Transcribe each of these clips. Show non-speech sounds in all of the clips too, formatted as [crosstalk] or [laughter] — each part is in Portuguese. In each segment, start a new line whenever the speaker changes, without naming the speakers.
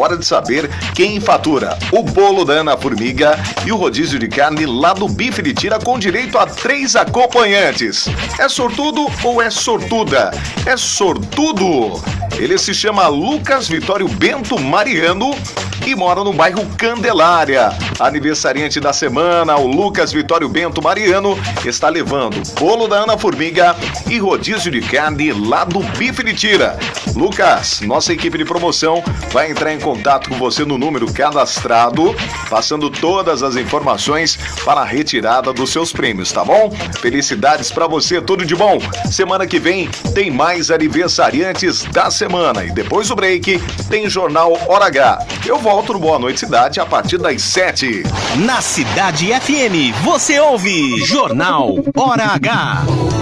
hora de saber quem fatura o bolo da Ana Formiga e o rodízio de carne lá do Bife de Tira com direito a três acompanhantes. É sortudo ou é sortuda? É sortudo! Ele se chama Lucas Vitório Bento Mariano e mora no bairro Candelária. Aniversariante da semana, o Lucas Vitório Bento Mariano está levando bolo da Ana Formiga e rodízio de carne lá do Bife de Tira. Lucas, nossa equipe de promoção vai entrar em contato com você no número cadastrado, passando todas as informações para a retirada dos seus prêmios, tá bom? Felicidades para você, tudo de bom. Semana que vem tem mais aniversariantes da semana e depois do break tem Jornal Hora H. Eu volto no Boa Noite Cidade a partir das 7.
Na Cidade FM, você ouve Jornal Hora H.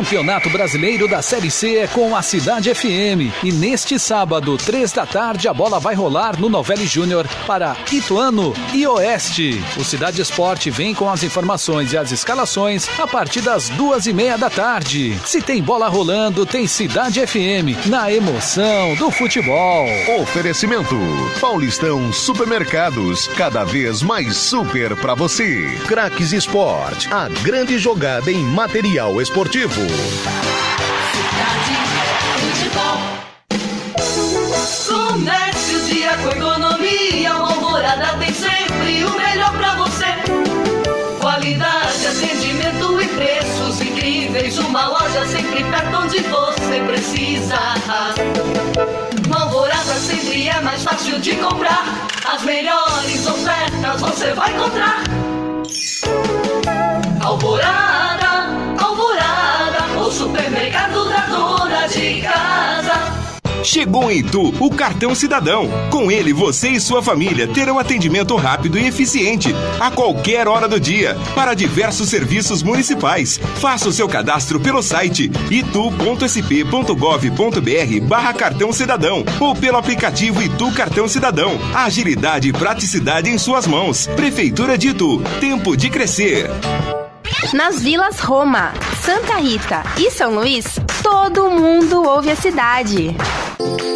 Campeonato Brasileiro da Série C é com a Cidade FM. E neste sábado, três da tarde, a bola vai rolar no Novelli Júnior para Ituano e Oeste. O Cidade Esporte vem com as informações e as escalações a partir das duas e meia da tarde. Se tem bola rolando, tem Cidade FM, na emoção do futebol.
Oferecimento: Paulistão Supermercados, cada vez mais super para você. Craques Sport, a grande jogada em material esportivo.
Comércio, com economia, uma alvorada tem sempre o melhor pra você. Qualidade, atendimento e preços incríveis, uma loja sempre perto onde você precisa. Uma alvorada sempre é mais fácil de comprar, as melhores ofertas você vai encontrar. Alvorada, supermercado da dona de casa.
Chegou em Itu o cartão cidadão. Com ele, você e sua família terão atendimento rápido e eficiente a qualquer hora do dia para diversos serviços municipais. Faça o seu cadastro pelo site itu.sp.gov.br barra cartão cidadão ou pelo aplicativo Itu Cartão Cidadão. Agilidade e praticidade em suas mãos. Prefeitura de Itu. Tempo de crescer.
Nas vilas Roma, Santa Rita e São Luís, todo mundo ouve a cidade.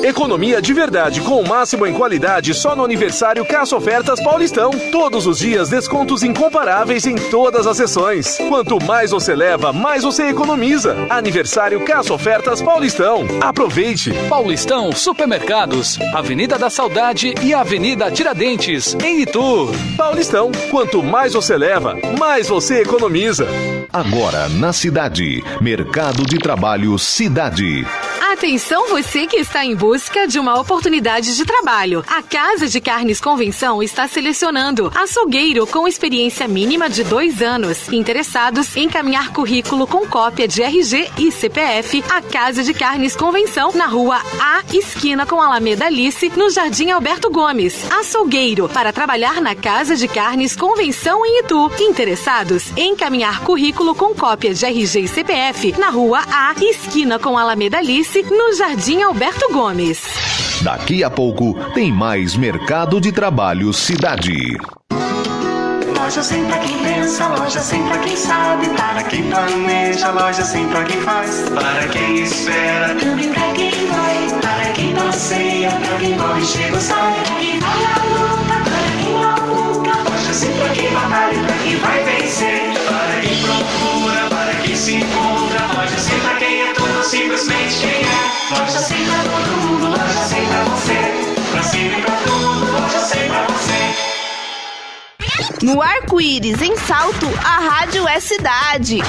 Economia de verdade com o máximo em qualidade só no aniversário Caça Ofertas Paulistão. Todos os dias descontos incomparáveis em todas as sessões. Quanto mais você leva, mais você economiza. Aniversário Caça Ofertas Paulistão. Aproveite.
Paulistão Supermercados, Avenida da Saudade e Avenida Tiradentes, em Itu.
Paulistão, quanto mais você leva, mais você economiza.
Agora na cidade, Mercado de Trabalho Cidade.
Atenção você que está em busca de uma oportunidade de trabalho. A Casa de Carnes Convenção está selecionando açougueiro com experiência mínima de dois anos. Interessados em encaminhar currículo com cópia de RG e CPF. A Casa de Carnes Convenção na rua A, esquina com Alameda Alice, no Jardim Alberto Gomes. Açougueiro para trabalhar na Casa de Carnes Convenção em Itu. Interessados em encaminhar currículo com cópia de RG e CPF na rua A, esquina com Alameda Alice, no Jardim Alberto Gomes.
Daqui a pouco tem mais Mercado de Trabalho Cidade.
Loja sempre pra quem pensa, loja sempre pra quem sabe, para quem planeja, loja sempre pra quem faz, para quem espera, também pra quem vai, para quem passeia, pra quem corre, chega ou sai, pra quem vai à luta, para quem labuta, loja sempre pra quem batalha, pra quem vai vencer, para quem procura, para quem se encontra, loja sempre pra quem simplesmente quem é, loja sempre pra todo mundo, loja sempre pra você, pra sempre pra tudo, loja pra você.
No Arco-Íris, em Salto, a rádio é cidade.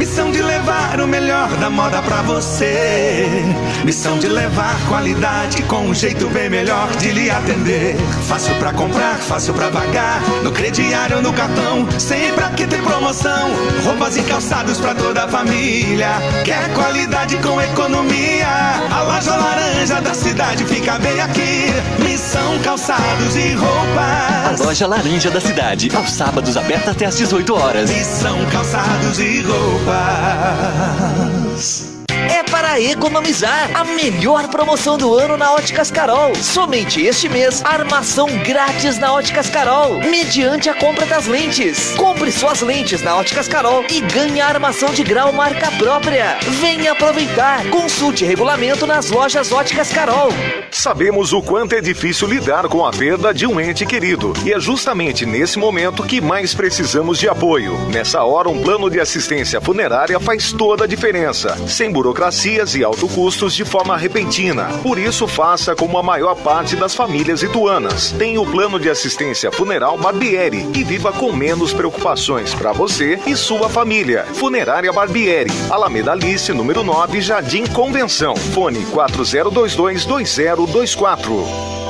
Missão de levar o melhor da moda pra você. Missão de levar qualidade com um jeito bem melhor de lhe atender. Fácil pra comprar, fácil pra pagar. No crediário, no cartão, sempre aqui tem promoção. Roupas e calçados pra toda a família. Quer qualidade com economia? A loja laranja da cidade fica bem aqui. Missão calçados e roupas.
A loja laranja da cidade, aos sábados aberta até às 18 horas.
Missão calçados e roupas paz.
É para economizar. A melhor promoção do ano na Óticas Carol. Somente este mês, armação grátis na Óticas Carol, mediante a compra das lentes. Compre suas lentes na Óticas Carol e ganhe armação de grau marca própria. Venha aproveitar. Consulte regulamento nas lojas Óticas Carol.
Sabemos o quanto é difícil lidar com a perda de um ente querido e é justamente nesse momento que mais precisamos de apoio. Nessa hora, um plano de assistência funerária faz toda a diferença, sem burocracias e alto custos de forma repentina. Por isso, faça como a maior parte das famílias ituanas. Tem o plano de assistência funeral Barbieri e viva com menos preocupações para você e sua família. Funerária Barbieri, Alameda Alice, número 9, Jardim Convenção. Fone 40222024.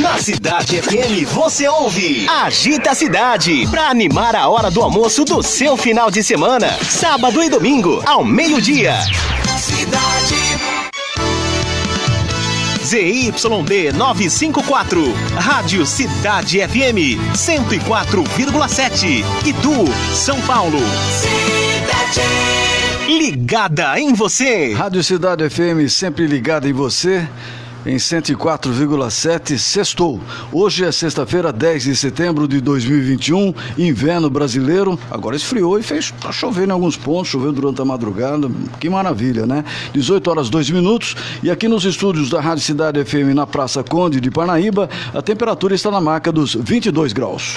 Na Cidade FM você ouve Agita a Cidade para animar a hora do almoço do seu final de semana, sábado e domingo, ao meio-dia. Cidade ZYD 954, Rádio Cidade FM 104,7, Itu, São Paulo. Cidade ligada em você.
Rádio Cidade FM sempre ligada em você em 104,7 sextou. Hoje é sexta-feira, 10 de setembro de 2021, inverno brasileiro. Agora esfriou e fez tá chovendo em alguns pontos, choveu durante a madrugada. Que maravilha, né? 18 horas 2 minutos e aqui nos estúdios da Rádio Cidade FM na Praça Conde de Parnaíba, a temperatura está na marca dos 22 graus.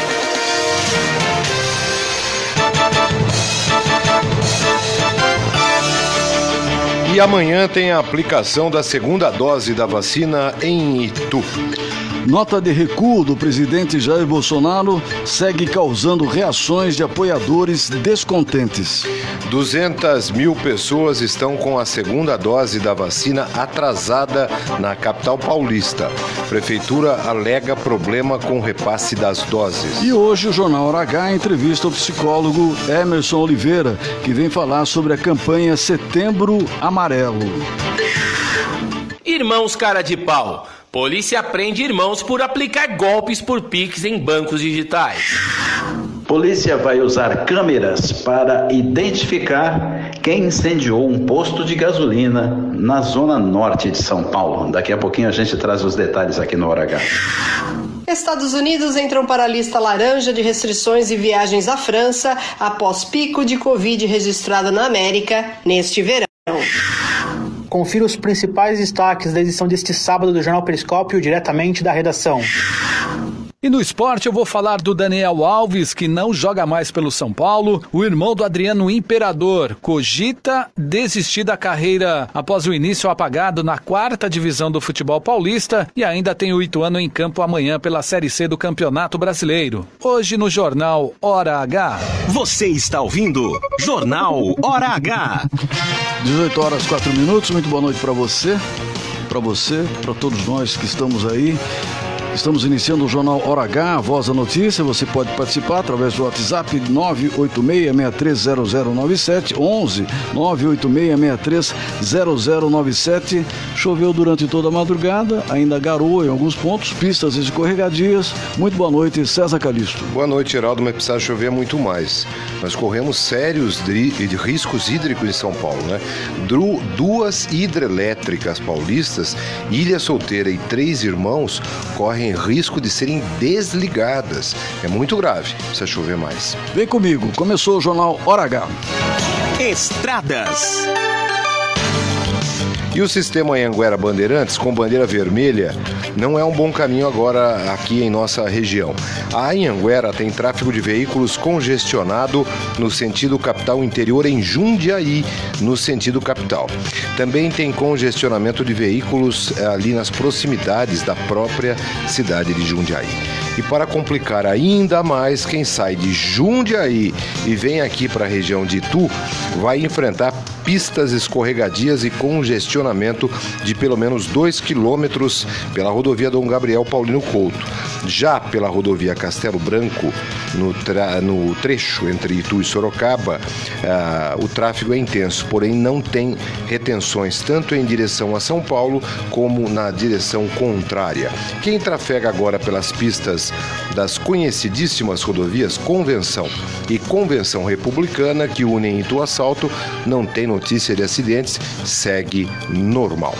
E amanhã tem a aplicação da segunda dose da vacina em Itu.
Nota de recuo do presidente Jair Bolsonaro segue causando reações de apoiadores descontentes.
200 mil pessoas estão com a segunda dose da vacina atrasada na capital paulista. Prefeitura alega problema com o repasse das doses.
E hoje o Jornal H entrevista o psicólogo Emerson Oliveira, que vem falar sobre a campanha Setembro Amarelo.
Irmãos cara de pau. Polícia prende irmãos por aplicar golpes por Pix em bancos digitais.
Polícia vai usar câmeras para identificar quem incendiou um posto de gasolina na zona norte de São Paulo. Daqui a pouquinho a gente traz os detalhes aqui no Hora H.
Estados Unidos entram para a lista laranja de restrições e viagens à França após pico de Covid registrado na América neste verão.
Confira os principais destaques da edição deste sábado do Jornal Periscópio diretamente da redação.
E no esporte eu vou falar do Daniel Alves, que não joga mais pelo São Paulo. O irmão do Adriano Imperador cogita desistir da carreira após o início apagado na quarta divisão do futebol paulista. E ainda tem o Ituano em campo amanhã pela Série C do Campeonato Brasileiro. Hoje no Jornal Hora H.
Você está ouvindo Jornal Hora H.
18 horas 4 minutos. Muito boa noite para você, para você, para todos nós que estamos aí. Estamos iniciando o Jornal Hora H, a Voz da Notícia. Você pode participar através do WhatsApp 986-630097, 11 986-630097. Choveu durante toda a madrugada, ainda garoa em alguns pontos, pistas escorregadias. Muito boa noite, César Calixto.
Boa noite, Geraldo, mas precisa chover muito mais. Nós corremos sérios riscos hídricos em São Paulo, né? Duas hidrelétricas paulistas, Ilha Solteira e Três Irmãos, correm risco de serem desligadas. É muito grave, precisa chover mais.
Vem comigo, começou o Jornal Hora H.
Estradas.
E o sistema Anhanguera Bandeirantes, com bandeira vermelha, não é um bom caminho agora aqui em nossa região. A Anhanguera tem tráfego de veículos congestionado no sentido capital interior em Jundiaí, no sentido capital. Também tem congestionamento de veículos eh, ali nas proximidades da própria cidade de Jundiaí. E para complicar ainda mais, quem sai de Jundiaí e vem aqui para a região de Itu vai enfrentar pistas escorregadias e congestionamento de pelo menos 2 quilômetros pela rodovia Dom Gabriel Paulino Couto. Já pela rodovia Castelo Branco, no, no trecho entre Itu e Sorocaba, ah, o tráfego é intenso, porém não tem retenções tanto em direção a São Paulo como na direção contrária. Quem trafega agora pelas pistas das conhecidíssimas rodovias Convenção e Convenção Republicana que unem Itu a Salto não tem notícia de acidentes, segue normal.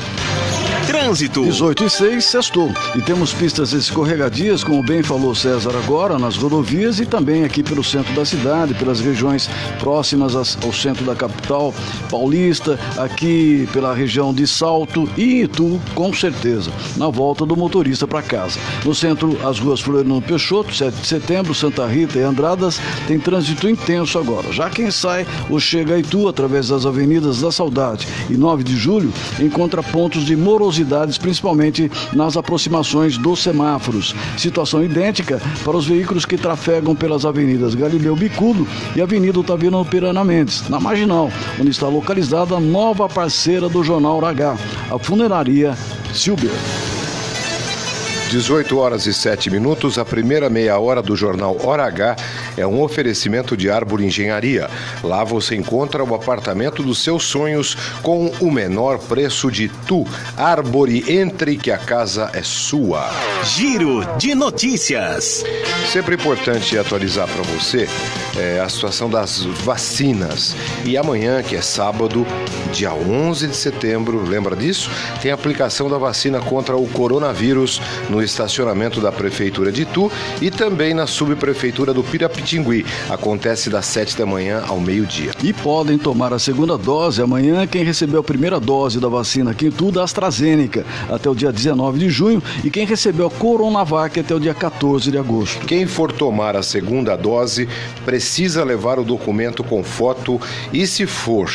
Trânsito.
18 e 6, sextou. E temos pistas escorregadias, como bem falou César agora, nas rodovias e também aqui pelo centro da cidade, pelas regiões próximas ao centro da capital paulista, aqui pela região de Salto e Itu, com certeza, na volta do motorista para casa. No centro, as ruas Floriano Peixoto, 7 de setembro, Santa Rita e Andradas, tem trânsito intenso agora. Já quem sai ou chega a Itu através das avenidas da Saudade e 9 de julho, encontra pontos de morosidade principalmente nas aproximações dos semáforos. Situação idêntica para os veículos que trafegam pelas avenidas Galileu Bicudo e Avenida Otaviano Pirana Mendes, na Marginal, onde está localizada a nova parceira do Jornal H, a Funeraria Silber.
18 horas e 7 minutos, a primeira meia hora do jornal Hora H é um oferecimento de Árvore Engenharia. Lá você encontra o apartamento dos seus sonhos com o menor preço de tu. Árvore, entre que a casa é sua.
Giro de notícias.
Sempre importante atualizar para você é, a situação das vacinas. E amanhã, que é sábado, dia 11 de setembro, lembra disso? Tem aplicação da vacina contra o coronavírus no estacionamento da Prefeitura de Itu e também na subprefeitura do Pirapitingui. Acontece das 7 da manhã ao meio-dia.
E podem tomar a segunda dose amanhã quem recebeu a primeira dose da vacina aqui em Itu da AstraZeneca até o dia 19 de junho e quem recebeu a Coronavac até o dia 14 de agosto.
Quem for tomar a segunda dose precisa levar o documento com foto e se for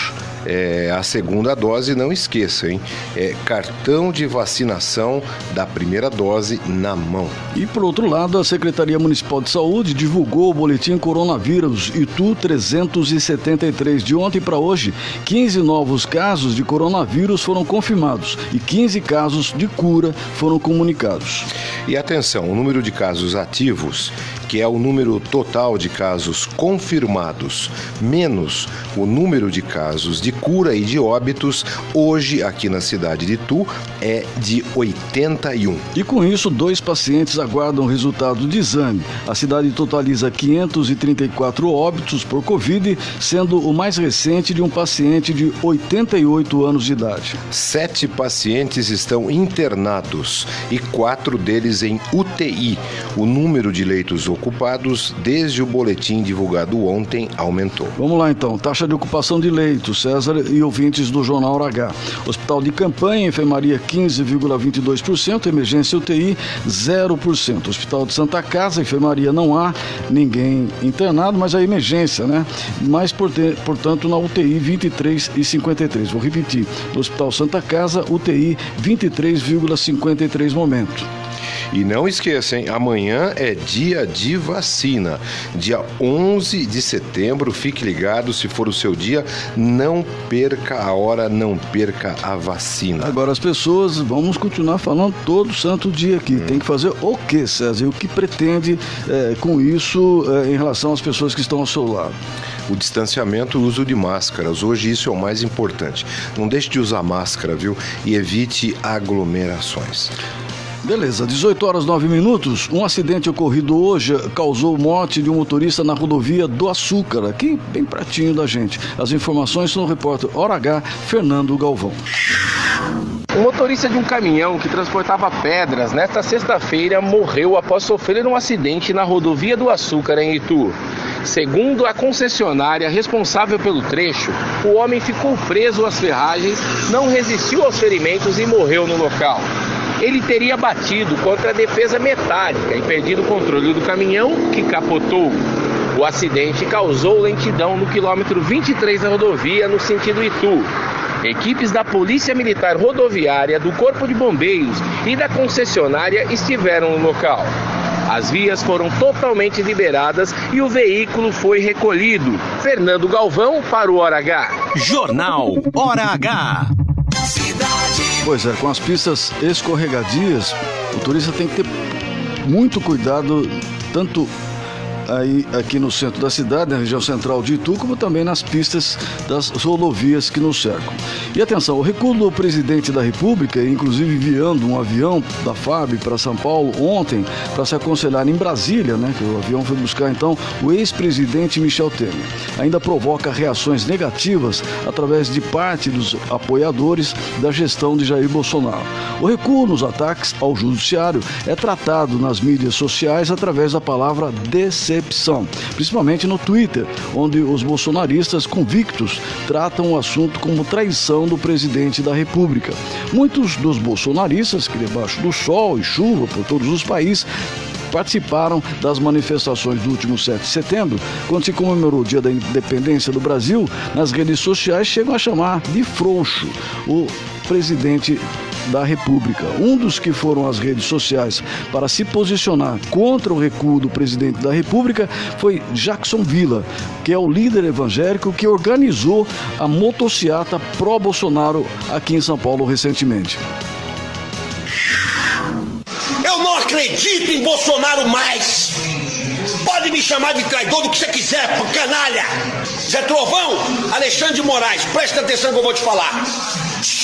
é, a segunda dose, não esqueça, hein? É cartão de vacinação da primeira dose na mão.
E por outro lado, a Secretaria Municipal de Saúde divulgou o boletim Coronavírus Itu 373 de ontem para hoje. 15 novos casos de coronavírus foram confirmados e 15 casos de cura foram comunicados.
E atenção, o número de casos ativos que é o número total de casos confirmados, menos o número de casos de cura e de óbitos, hoje aqui na cidade de Itu é de 81.
E com isso, dois pacientes aguardam resultado de exame. A cidade totaliza 534 óbitos por Covid, sendo o mais recente de um paciente de 88 anos de idade.
Sete pacientes estão internados e quatro deles em UTI. O número de leitos ocupados desde o boletim divulgado ontem aumentou.
Vamos lá então, taxa de ocupação de leitos, César e ouvintes do Jornal H. Hospital de campanha, enfermaria 15,22%, emergência UTI 0%. Hospital de Santa Casa, enfermaria não há ninguém internado, mas a emergência, né? Mas, portanto, na UTI 23,53. Vou repetir. No Hospital Santa Casa, UTI 23,53 momento.
E não esqueçam, amanhã é dia de vacina. Dia 11 de setembro, fique ligado, se for o seu dia, não perca a hora, não perca a vacina.
Agora as pessoas, vamos continuar falando todo santo dia aqui. Hum. Tem que fazer o que, César? E o que pretende é, com isso é, em relação às pessoas que estão ao seu lado?
o distanciamento e o uso de máscaras. Hoje isso é o mais importante. Não deixe de usar máscara, viu? E evite aglomerações.
Beleza, 18 horas 9 minutos. Um acidente ocorrido hoje causou morte de um motorista na rodovia do Açúcar, aqui bem pratinho da gente. As informações são do repórter Hora H, Fernando Galvão.
O motorista de um caminhão que transportava pedras nesta sexta-feira morreu após sofrer um acidente na rodovia do Açúcar em Itu. Segundo a concessionária responsável pelo trecho, o homem ficou preso às ferragens, não resistiu aos ferimentos e morreu no local. Ele teria batido contra a defesa metálica e perdido o controle do caminhão, que capotou. O acidente causou lentidão no quilômetro 23 da rodovia, no sentido Itu. Equipes da Polícia Militar Rodoviária, do Corpo de Bombeiros e da concessionária estiveram no local. As vias foram totalmente liberadas e o veículo foi recolhido. Fernando Galvão para o Hora H.
Jornal Hora H.
Pois é, com as pistas escorregadias, o turista tem que ter muito cuidado, tanto aí aqui no centro da cidade, na região central de Itu, como também nas pistas das rodovias que nos cercam. E atenção, o recuo do presidente da República, inclusive enviando um avião da FAB para São Paulo ontem para se aconselhar em Brasília, né, que o avião foi buscar então o ex-presidente Michel Temer, ainda provoca reações negativas através de parte dos apoiadores da gestão de Jair Bolsonaro. O recuo nos ataques ao judiciário é tratado nas mídias sociais através da palavra decepção, principalmente no Twitter, onde os bolsonaristas convictos tratam o assunto como traição do presidente da República. Muitos dos bolsonaristas, que debaixo do sol e chuva por todos os países, participaram das manifestações do último 7 de setembro, quando se comemorou o Dia da Independência do Brasil, nas redes sociais chegam a chamar de frouxo o presidente da República. Um dos que foram às redes sociais para se posicionar contra o recuo do presidente da República foi Jackson Villa, que é o líder evangélico que organizou a motociata pró-Bolsonaro aqui em São Paulo recentemente.
Eu não acredito em Bolsonaro mais. Pode me chamar de traidor do que você quiser, canalha. Zé Trovão, Alexandre de Moraes, presta atenção que eu vou te falar.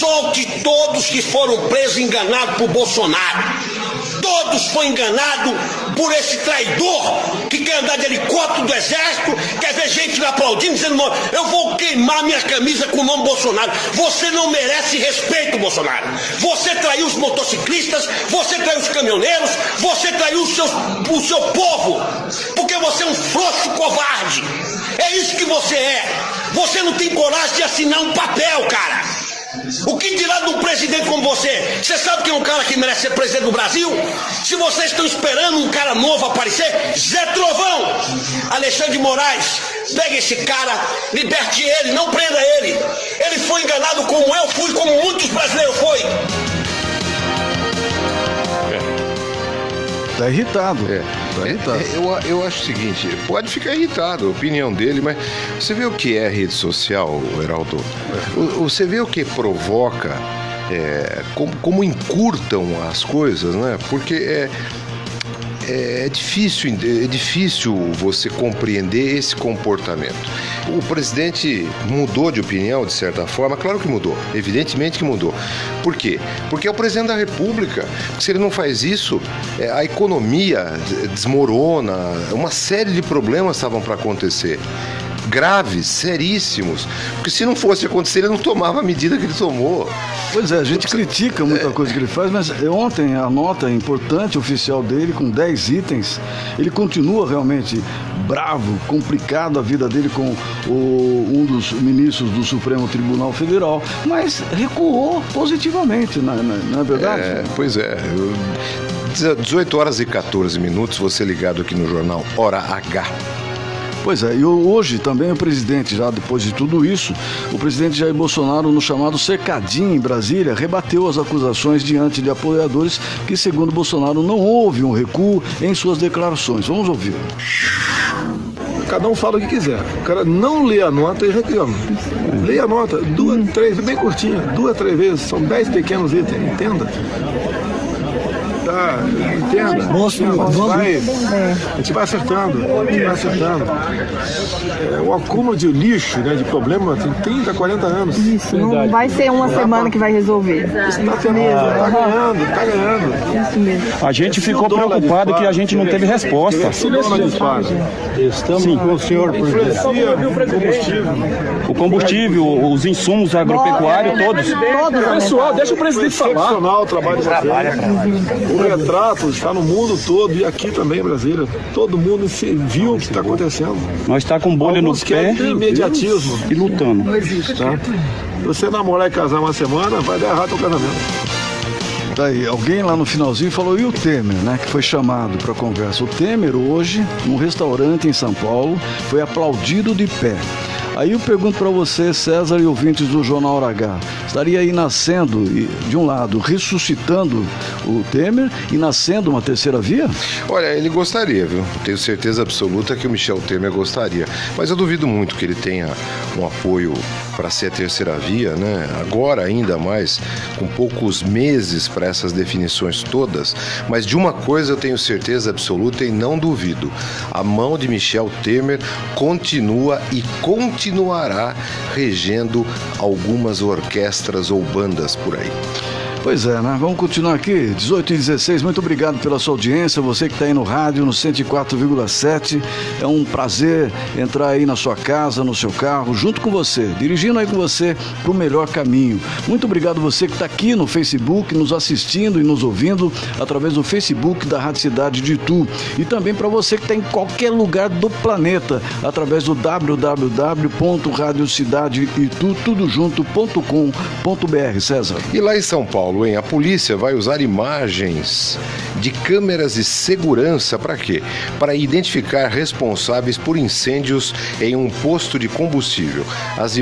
Solte todos que foram presos enganados por Bolsonaro. Todos foram enganados por esse traidor que quer andar de helicóptero do exército, quer ver gente aplaudindo, dizendo: Eu vou queimar minha camisa com o nome Bolsonaro. Você não merece respeito, Bolsonaro. Você traiu os motociclistas, você traiu os caminhoneiros, você traiu os seus, o seu povo, porque você é um frouxo covarde. É isso que você é. Você não tem coragem de assinar um papel, cara. O que dirá de um presidente como você? Você sabe quem é um cara que merece ser presidente do Brasil? Se vocês estão esperando um cara novo aparecer, Zé Trovão, Alexandre de Moraes, pegue esse cara, liberte ele, não prenda ele. Ele foi enganado como eu fui, como muitos brasileiros foi.
Tá irritado.
É.
Tá irritado.
É, eu, eu acho o seguinte, pode ficar irritado, a opinião dele, mas você vê o que é rede social, Heraldo? O- Você vê o que provoca, é, como, como encurtam as coisas, né? Porque é, é difícil, é difícil você compreender esse comportamento. O presidente mudou de opinião, de certa forma, claro que mudou, evidentemente que mudou. Por quê? Porque é o presidente da República. Se ele não faz isso, é, a economia de- desmorona, uma série de problemas estavam para acontecer. Graves, seríssimos. Porque se não fosse acontecer, ele não tomava a medida que ele tomou.
Pois é, a gente critica muita coisa que ele faz, mas ontem a nota importante oficial dele, com 10 itens, ele continua realmente bravo, complicado a vida dele com o- um dos ministros do Supremo Tribunal Federal, mas recuou positivamente, não, é- não é verdade?
É, pois é. Eu- 18 horas e 14 minutos, você ligado aqui no jornal Hora H.
Pois é, e hoje também o presidente, já depois de tudo isso, o presidente Jair Bolsonaro, no chamado cercadinho em Brasília, rebateu as acusações diante de apoiadores que, segundo Bolsonaro, não houve um recuo em suas declarações. Vamos ouvir.
Cada um fala o que quiser. O cara não lê a nota e reclama. Leia a nota, duas, três, bem curtinha, duas, três vezes, são dez pequenos itens, entenda. Tá, entenda.
Moço, vamos-
vai, a gente vai acertando, a gente vai acertando. É, o acúmulo de lixo, né, de problema, tem 30, 40 anos.
Isso, não vai ser uma semana que vai resolver.
Isso tá, tá ganhando, tá ganhando.
Isso mesmo.
A gente ficou preocupado que a gente não teve resposta.
Estamos
Sim.
com o senhor presidente. combustível.
O combustível, os insumos agropecuários, todos.
Todos
Pessoal, deixa o presidente falar. Excepcional o trabalho de vocês. Retrato está no mundo todo e aqui também em Brasília. Todo mundo se viu o que está acontecendo.
Nós está com bolha
Alguns
no pé
querem ter imediatismo.
e lutando.
Tá? Se você namorar e casar uma semana, vai dar errado o casamento.
Daí, alguém lá no finalzinho falou, e o Temer, né? Que foi chamado para conversa. O Temer hoje, num restaurante em São Paulo, foi aplaudido de pé. Aí eu pergunto para você, César e ouvintes do Jornal H, estaria aí nascendo, de um lado, ressuscitando o Temer e nascendo uma terceira via?
Olha, ele gostaria, viu? Tenho certeza absoluta que o Michel Temer gostaria. Mas eu duvido muito que ele tenha um apoio para ser a terceira via, né? Agora, ainda mais, com poucos meses para essas definições todas. Mas de uma coisa eu tenho certeza absoluta e não duvido: a mão de Michel Temer continua e continuará regendo algumas orquestras ou bandas por aí.
Pois é, né? Vamos continuar aqui. 18 e 16, muito obrigado pela sua audiência. Você que está aí no rádio, no 104,7. É um prazer entrar aí na sua casa, no seu carro, junto com você, dirigindo aí com você para o melhor caminho. Muito obrigado você que está aqui no Facebook, nos assistindo e nos ouvindo através do Facebook da Rádio Cidade de Itu. E também para você que está em qualquer lugar do planeta, através do www.radiocidadeItu, tudo junto.com.br. César.
E lá em São Paulo, hein? A polícia vai usar imagens de câmeras de segurança para quê? Para identificar responsáveis por incêndios em um posto de combustível. As,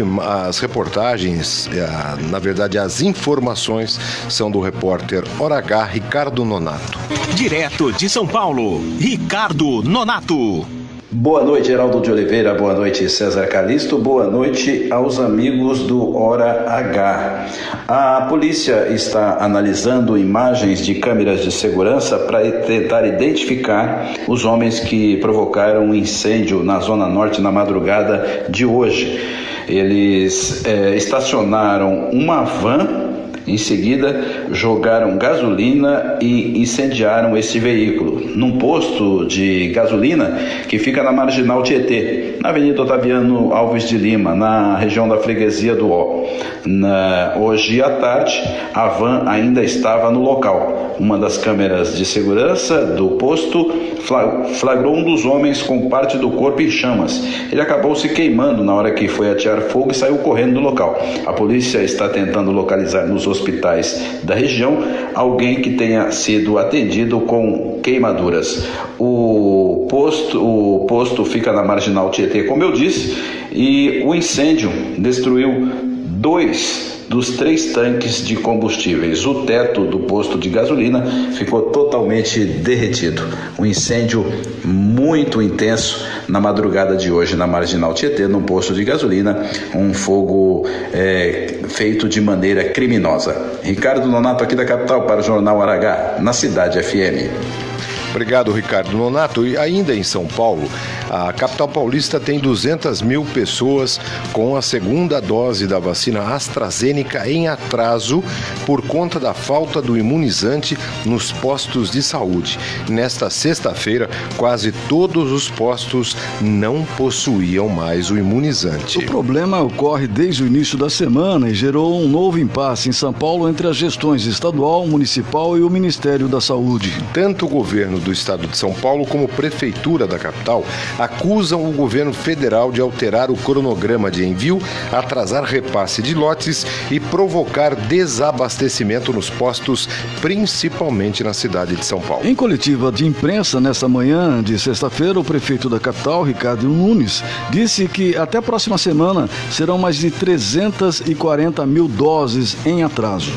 as reportagens, eh, na verdade, as informações são do repórter Hora H, Ricardo Nonato.
Direto de São Paulo, Ricardo Nonato.
Boa noite, Geraldo de Oliveira. Boa noite, César Calisto. Boa noite aos amigos do Hora H. A polícia está analisando imagens de câmeras de segurança para tentar identificar os homens que provocaram um incêndio na Zona Norte na madrugada de hoje. Eles eh, estacionaram uma van em seguida, jogaram gasolina e incendiaram esse veículo num posto de gasolina que fica na Marginal Tietê, na Avenida Otaviano Alves de Lima, na região da freguesia do Ó. Na- hoje à tarde, a van ainda estava no local. Uma das câmeras de segurança do posto fla- flagrou um dos homens com parte do corpo em chamas. Ele acabou se queimando na hora que foi atear fogo e saiu correndo do local. A polícia está tentando localizar nos hospitais da região alguém que tenha sido atendido com queimaduras. O posto, o posto fica na marginal Tietê, como eu disse, e o incêndio destruiu dois dos três tanques de combustíveis. O teto do posto de gasolina ficou totalmente derretido. Um incêndio muito intenso na madrugada de hoje na Marginal Tietê, num posto de gasolina, um fogo é, feito de maneira criminosa. Ricardo Nonato aqui da capital para o Jornal Aragá, na Cidade FM.
Obrigado, Ricardo Nonato. E ainda em São Paulo, a capital paulista tem 200 mil pessoas com a segunda dose da vacina AstraZeneca em atraso por conta da falta do imunizante nos postos de saúde. Nesta sexta-feira, quase todos os postos não possuíam mais o imunizante.
O problema ocorre desde o início da semana e gerou um novo impasse em São Paulo entre as gestões estadual, municipal e o Ministério da Saúde.
Tanto o governo do estado de São Paulo como prefeitura da capital acusam o governo federal de alterar o cronograma de envio, atrasar repasse de lotes e provocar desabastecimento nos postos, principalmente na cidade de São Paulo.
Em coletiva de imprensa nesta manhã de sexta-feira, o prefeito da capital, Ricardo Nunes, disse que até a próxima semana serão mais de 340 mil doses em atraso.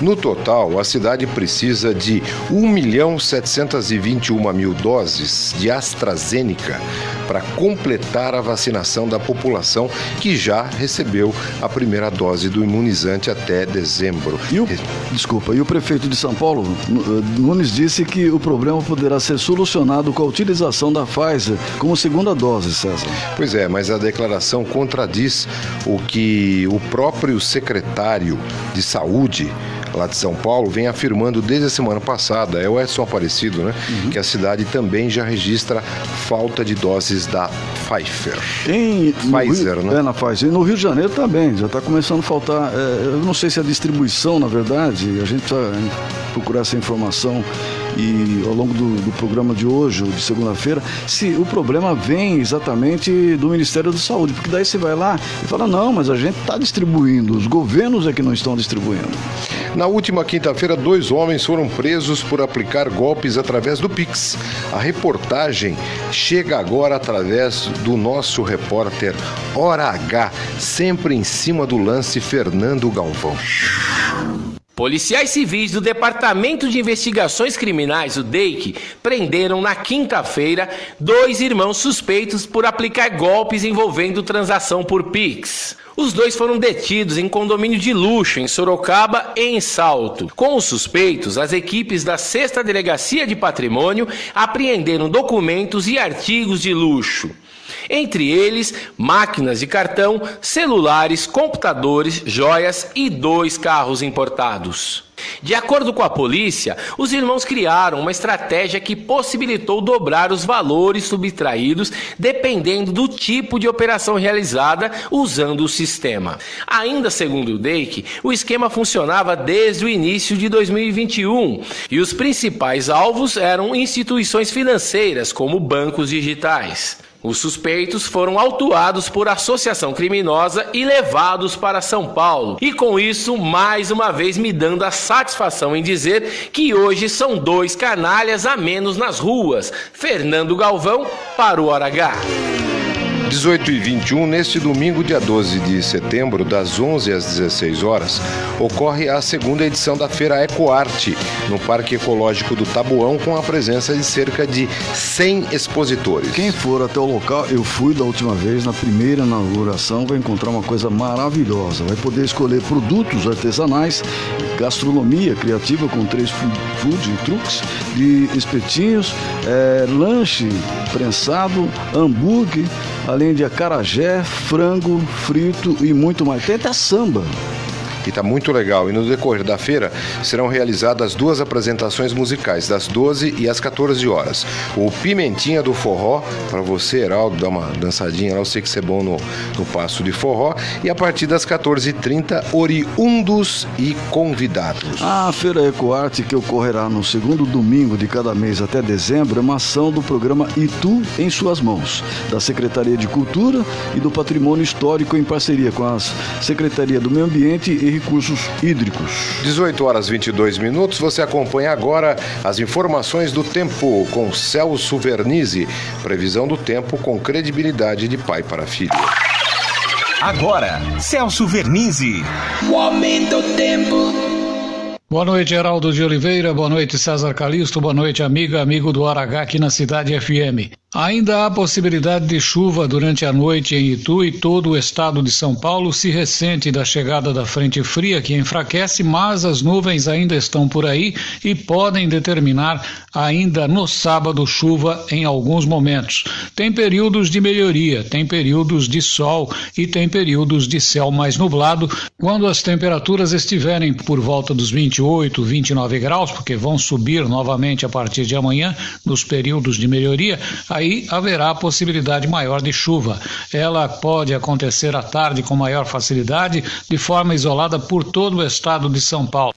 No total, a cidade precisa de 1 milhão 721 mil doses de AstraZeneca para completar a vacinação da população que já recebeu a primeira dose do imunizante até dezembro.
E o, desculpa, e o prefeito de São Paulo, Nu- Nunes, disse que o problema poderá ser solucionado com a utilização da Pfizer como segunda dose, César.
Pois é, mas a declaração contradiz o que o próprio secretário de saúde lá de São Paulo vem afirmando desde a semana passada, é o Edson Aparecido, né? Que a cidade também já registra falta de doses da Pfizer.
Em,
Pfizer,
Rio,
né?
É, na Pfizer. E no Rio de Janeiro também, já está começando a faltar. é, eu não sei se a distribuição, na verdade, a gente precisa é, procurar essa informação e ao longo do, do programa de hoje, ou de segunda-feira, se o problema vem exatamente do Ministério da Saúde, porque daí você vai lá e fala, não, mas a gente está distribuindo, os governos é que não estão distribuindo.
Na última quinta-feira, dois homens foram presos por aplicar golpes através do Pix. A reportagem chega agora através do nosso repórter Hora H, sempre em cima do lance Fernando Galvão.
Policiais civis do Departamento de Investigações Criminais, o DEIC, prenderam na quinta-feira dois irmãos suspeitos por aplicar golpes envolvendo transação por Pix. Os dois foram detidos em condomínio de luxo em Sorocaba e em Salto. Com os suspeitos, as equipes da Sexta Delegacia de Patrimônio apreenderam documentos e artigos de luxo. Entre eles, máquinas de cartão, celulares, computadores, joias e dois carros importados. De acordo com a polícia, os irmãos criaram uma estratégia que possibilitou dobrar os valores subtraídos dependendo do tipo de operação realizada usando o sistema. Ainda segundo o DEIC, o esquema funcionava desde o início de 2021 e os principais alvos eram instituições financeiras, como bancos digitais. Os suspeitos foram autuados por associação criminosa e levados para São Paulo. E com isso, mais uma vez me dando a satisfação em dizer que hoje são dois canalhas a menos nas ruas. Fernando Galvão para o Hora H.
18 e 21, neste domingo, dia 12 de setembro, das 11 às 16 horas, ocorre a segunda edição da Feira Ecoarte, no Parque Ecológico do Tabuão, com a presença de cerca de 100 expositores.
Quem for até o local, eu fui da última vez, na primeira inauguração, vai encontrar uma coisa maravilhosa. Vai poder escolher produtos artesanais, gastronomia criativa com três food, trucks, de espetinhos, é, lanche prensado, hambúrguer, além de acarajé, frango frito e muito mais. Tem até samba.
E está muito legal. E no decorrer da feira serão realizadas duas apresentações musicais, das 12 e às 14 horas. O Pimentinha do Forró, para você, Heraldo, dar uma dançadinha lá, eu sei que você é bom no, no passo de forró. E a partir das 14h30, oriundos e convidados.
A Feira Ecoarte, que ocorrerá no segundo domingo de cada mês até dezembro, é uma ação do programa Itu em Suas Mãos, da Secretaria de Cultura e do Patrimônio Histórico, em parceria com a Secretaria do Meio Ambiente e Recursos Hídricos.
18 horas 22 minutos, você acompanha agora as informações do tempo com Celso Vernizzi. Previsão do tempo com credibilidade de pai para filho.
Agora, Celso Vernizzi.
O aumento do tempo.
Boa noite, Geraldo de Oliveira. Boa noite, César Calixto. Boa noite, amiga, amigo do Aragá aqui na Cidade FM. Ainda há possibilidade de chuva durante a noite em Itu e todo o estado de São Paulo se ressente da chegada da frente fria que enfraquece, mas as nuvens ainda estão por aí e podem determinar ainda no sábado chuva em alguns momentos. Tem períodos de melhoria, tem períodos de sol e tem períodos de céu mais nublado quando as temperaturas estiverem por volta dos 28, 29 graus, porque vão subir novamente a partir de amanhã nos períodos de melhoria aí haverá possibilidade maior de chuva. Ela pode acontecer à tarde com maior facilidade, de forma isolada por todo o estado de São Paulo.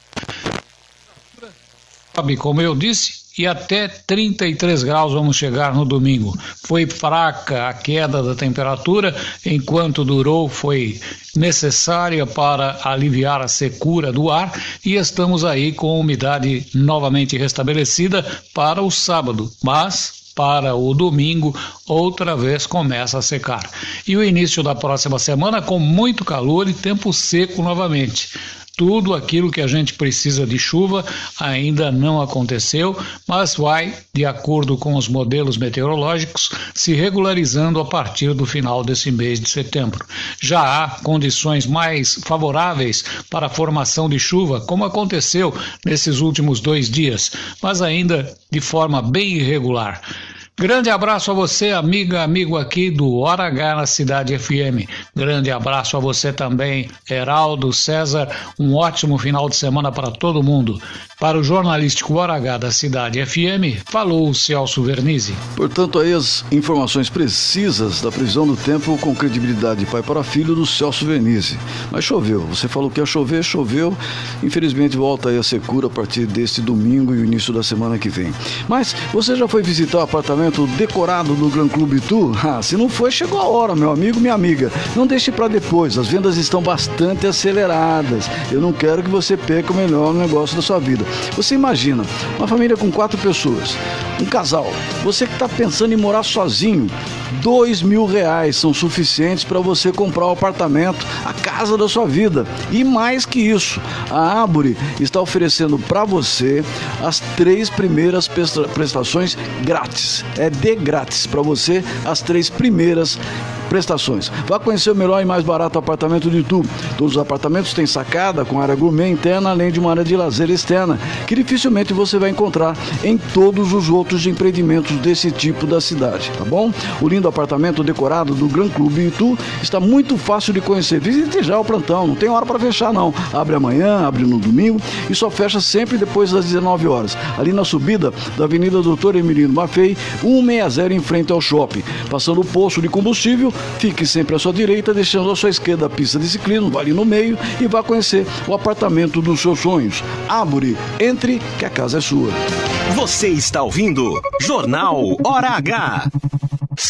Como eu disse, e até 33 graus vamos chegar no domingo. Foi fraca a queda da temperatura, enquanto durou, foi necessária para aliviar a secura do ar e estamos aí com a umidade novamente restabelecida para o sábado, mas para o domingo, outra vez começa a secar. E o início da próxima semana com muito calor e tempo seco novamente. Tudo aquilo que a gente precisa de chuva ainda não aconteceu, mas vai, de acordo com os modelos meteorológicos, se regularizando a partir do final desse mês de setembro. Já há condições mais favoráveis para a formação de chuva, como aconteceu nesses últimos dois dias, mas ainda de forma bem irregular. Grande abraço a você, amiga, amigo aqui do Hora H na Cidade FM. Grande abraço a você também, Heraldo César. Um ótimo final de semana para todo mundo. Para o jornalístico Hora H da Cidade FM, falou o Celso Vernizzi.
Portanto, aí as informações precisas da previsão do tempo com credibilidade pai para filho do Celso Vernizzi. Mas choveu, você falou que ia chover, choveu. Infelizmente volta aí a secura a partir deste domingo e o início da semana que vem. Mas você já foi visitar o apartamento decorado do Gran Clube Tour? Ah, se não foi, chegou a hora, meu amigo, minha amiga. Não deixe para depois, as vendas estão bastante aceleradas. Eu não quero que você perca o melhor negócio da sua vida. Você imagina, uma família com quatro pessoas, um casal, você que está pensando em morar sozinho, dois mil reais são suficientes para você comprar o apartamento, a casa da sua vida. E mais que isso, a Árvore está oferecendo para você as três primeiras prestações grátis. É de grátis para você as três primeiras prestações. Vá conhecer o melhor e mais barato apartamento de Itu. Todos os apartamentos têm sacada com área gourmet interna, além de uma área de lazer externa, que dificilmente você vai encontrar em todos os outros empreendimentos desse tipo da cidade, tá bom? O lindo apartamento decorado do Gran Clube Itu está muito fácil de conhecer. Visite já o plantão, não tem hora para fechar não. Abre amanhã, abre no domingo e só fecha sempre depois das 19 horas. Ali na subida da Avenida Doutor Emilino Maffei, 160 em frente ao shopping. Passando o posto de combustível, Fique sempre à sua direita, deixando à sua esquerda a pista de ciclismo, vá ali no meio e vá conhecer o apartamento dos seus sonhos. Árvore, entre que a casa é sua.
Você está ouvindo Jornal Hora H.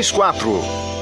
24.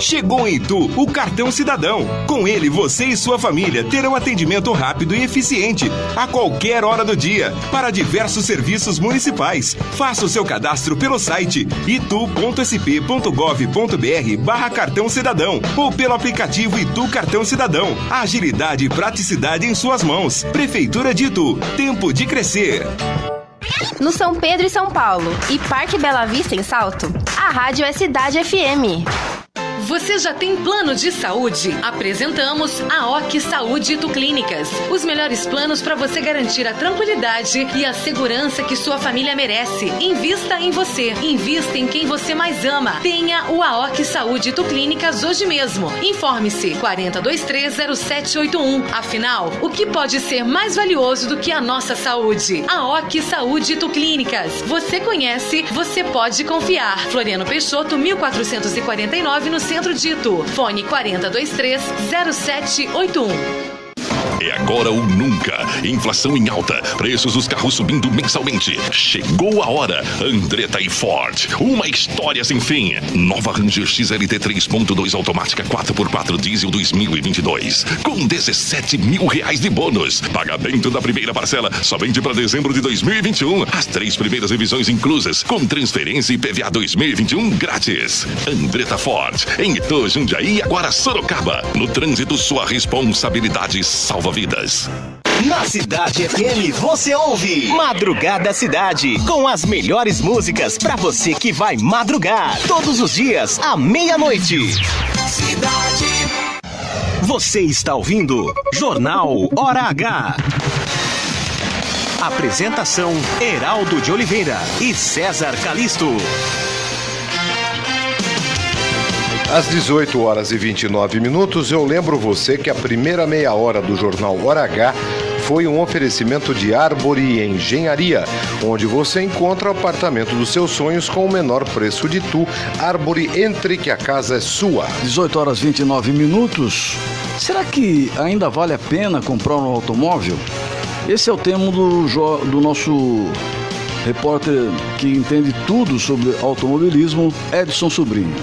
Chegou em Itu o cartão cidadão. Com ele, você e sua família terão atendimento rápido e eficiente a qualquer hora do dia para diversos serviços municipais. Faça o seu cadastro pelo site itu.sp.gov.br barra cartão cidadão ou pelo aplicativo Itu Cartão Cidadão. Agilidade e praticidade em suas mãos. Prefeitura de Itu. Tempo de crescer.
No São Pedro e São Paulo e Parque Bela Vista em Salto, a rádio é Cidade FM.
Você já tem plano de saúde? Apresentamos a OC Saúde Tu Clínicas. Os melhores planos para você garantir a tranquilidade e a segurança que sua família merece. Invista em você. Invista em quem você mais ama. Tenha o AOC Saúde Tu Clínicas hoje mesmo. Informe-se 40230781. Afinal, o que pode ser mais valioso do que a nossa saúde? A OC Saúde Tu Clínicas. Você conhece, você pode confiar. Floriano Peixoto, 1449 no centro de Itu. Fone 4023 0781.
É agora ou nunca. Inflação em alta, preços dos carros subindo mensalmente. Chegou a hora. Andretta e Ford. Uma história sem fim. Nova Ranger XLT 3.2 automática 4x4 diesel 2022. Com 17 mil reais de bônus. Pagamento da primeira parcela somente para dezembro de 2021. As três primeiras revisões inclusas. Com transferência e PVA 2021 grátis. Andretta Ford. Em Itu, Jundiaí agora Sorocaba. No trânsito, sua responsabilidade salva vidas.
Na Cidade FM você ouve Madrugada Cidade, com as melhores músicas para você que vai madrugar todos os dias à meia-noite. Cidade. Você está ouvindo Jornal Hora H. Apresentação Heraldo de Oliveira e César Calisto.
Às 18 horas e 29 minutos, eu lembro você que a primeira meia hora do jornal Hora H foi um oferecimento de Árvore Engenharia, onde você encontra o apartamento dos seus sonhos com o menor preço de tu. Árvore, entre que a casa é sua.
18 horas 29 minutos. Será que ainda vale a pena comprar um automóvel? Esse é o tema do, do nosso repórter que entende tudo sobre automobilismo, Edson Sobrinho.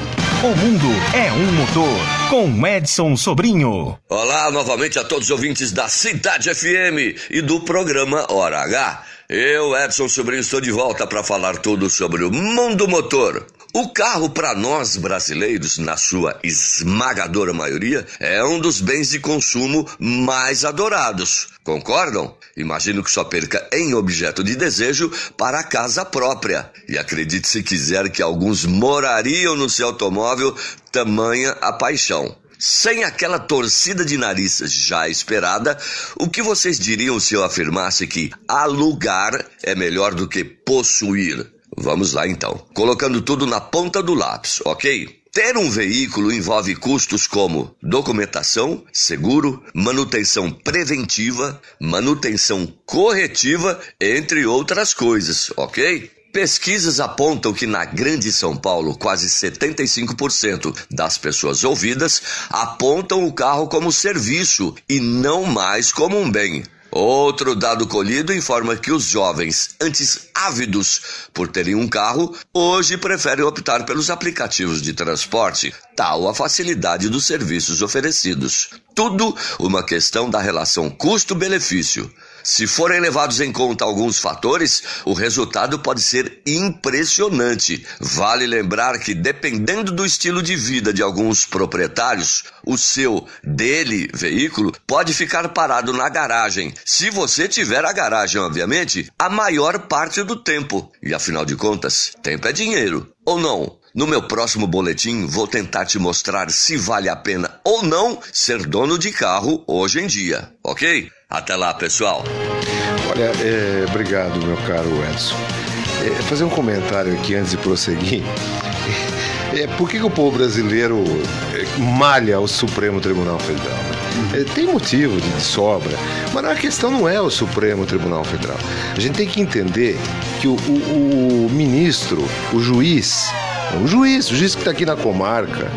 O mundo é um motor, com Edson Sobrinho.
Olá novamente a todos os ouvintes da Cidade FM e do programa Hora H. Eu, Edson Sobrinho, estou de volta para falar tudo sobre o mundo motor. O carro, para nós brasileiros, na sua esmagadora maioria, é um dos bens de consumo mais adorados. Concordam? Imagino que só perca em objeto de desejo para a casa própria. E acredite se quiser que alguns morariam no seu automóvel, tamanha a paixão. Sem aquela torcida de nariz já esperada, o que vocês diriam se eu afirmasse que alugar é melhor do que possuir? Vamos lá então. Colocando tudo na ponta do lápis, ok? Ter um veículo envolve custos como documentação, seguro, manutenção preventiva, manutenção corretiva, entre outras coisas, ok? Pesquisas apontam que na Grande São Paulo, quase 75% das pessoas ouvidas apontam o carro como serviço e não mais como um bem. Outro dado colhido informa que os jovens, antes ávidos por terem um carro, hoje preferem optar pelos aplicativos de transporte, tal a facilidade dos serviços oferecidos. Tudo uma questão da relação custo-benefício. Se forem levados em conta alguns fatores, o resultado pode ser impressionante. Vale lembrar que, dependendo do estilo de vida de alguns proprietários, o seu, dele, veículo pode ficar parado na garagem. Se você tiver a garagem, obviamente, a maior parte do tempo. E afinal de contas, tempo é dinheiro. Ou não? No meu próximo boletim, vou tentar te mostrar se vale a pena ou não ser dono de carro hoje em dia, ok? Até lá, pessoal.
Olha, é, obrigado, meu caro Edson. É, fazer um comentário aqui antes de prosseguir. [laughs] É, por que, que o povo brasileiro é, malha o Supremo Tribunal Federal? É, tem motivo de, de sobra, mas a questão não é o Supremo Tribunal Federal. A gente tem que entender que o, o- o ministro, o juiz, o juiz, o juiz que está aqui na comarca,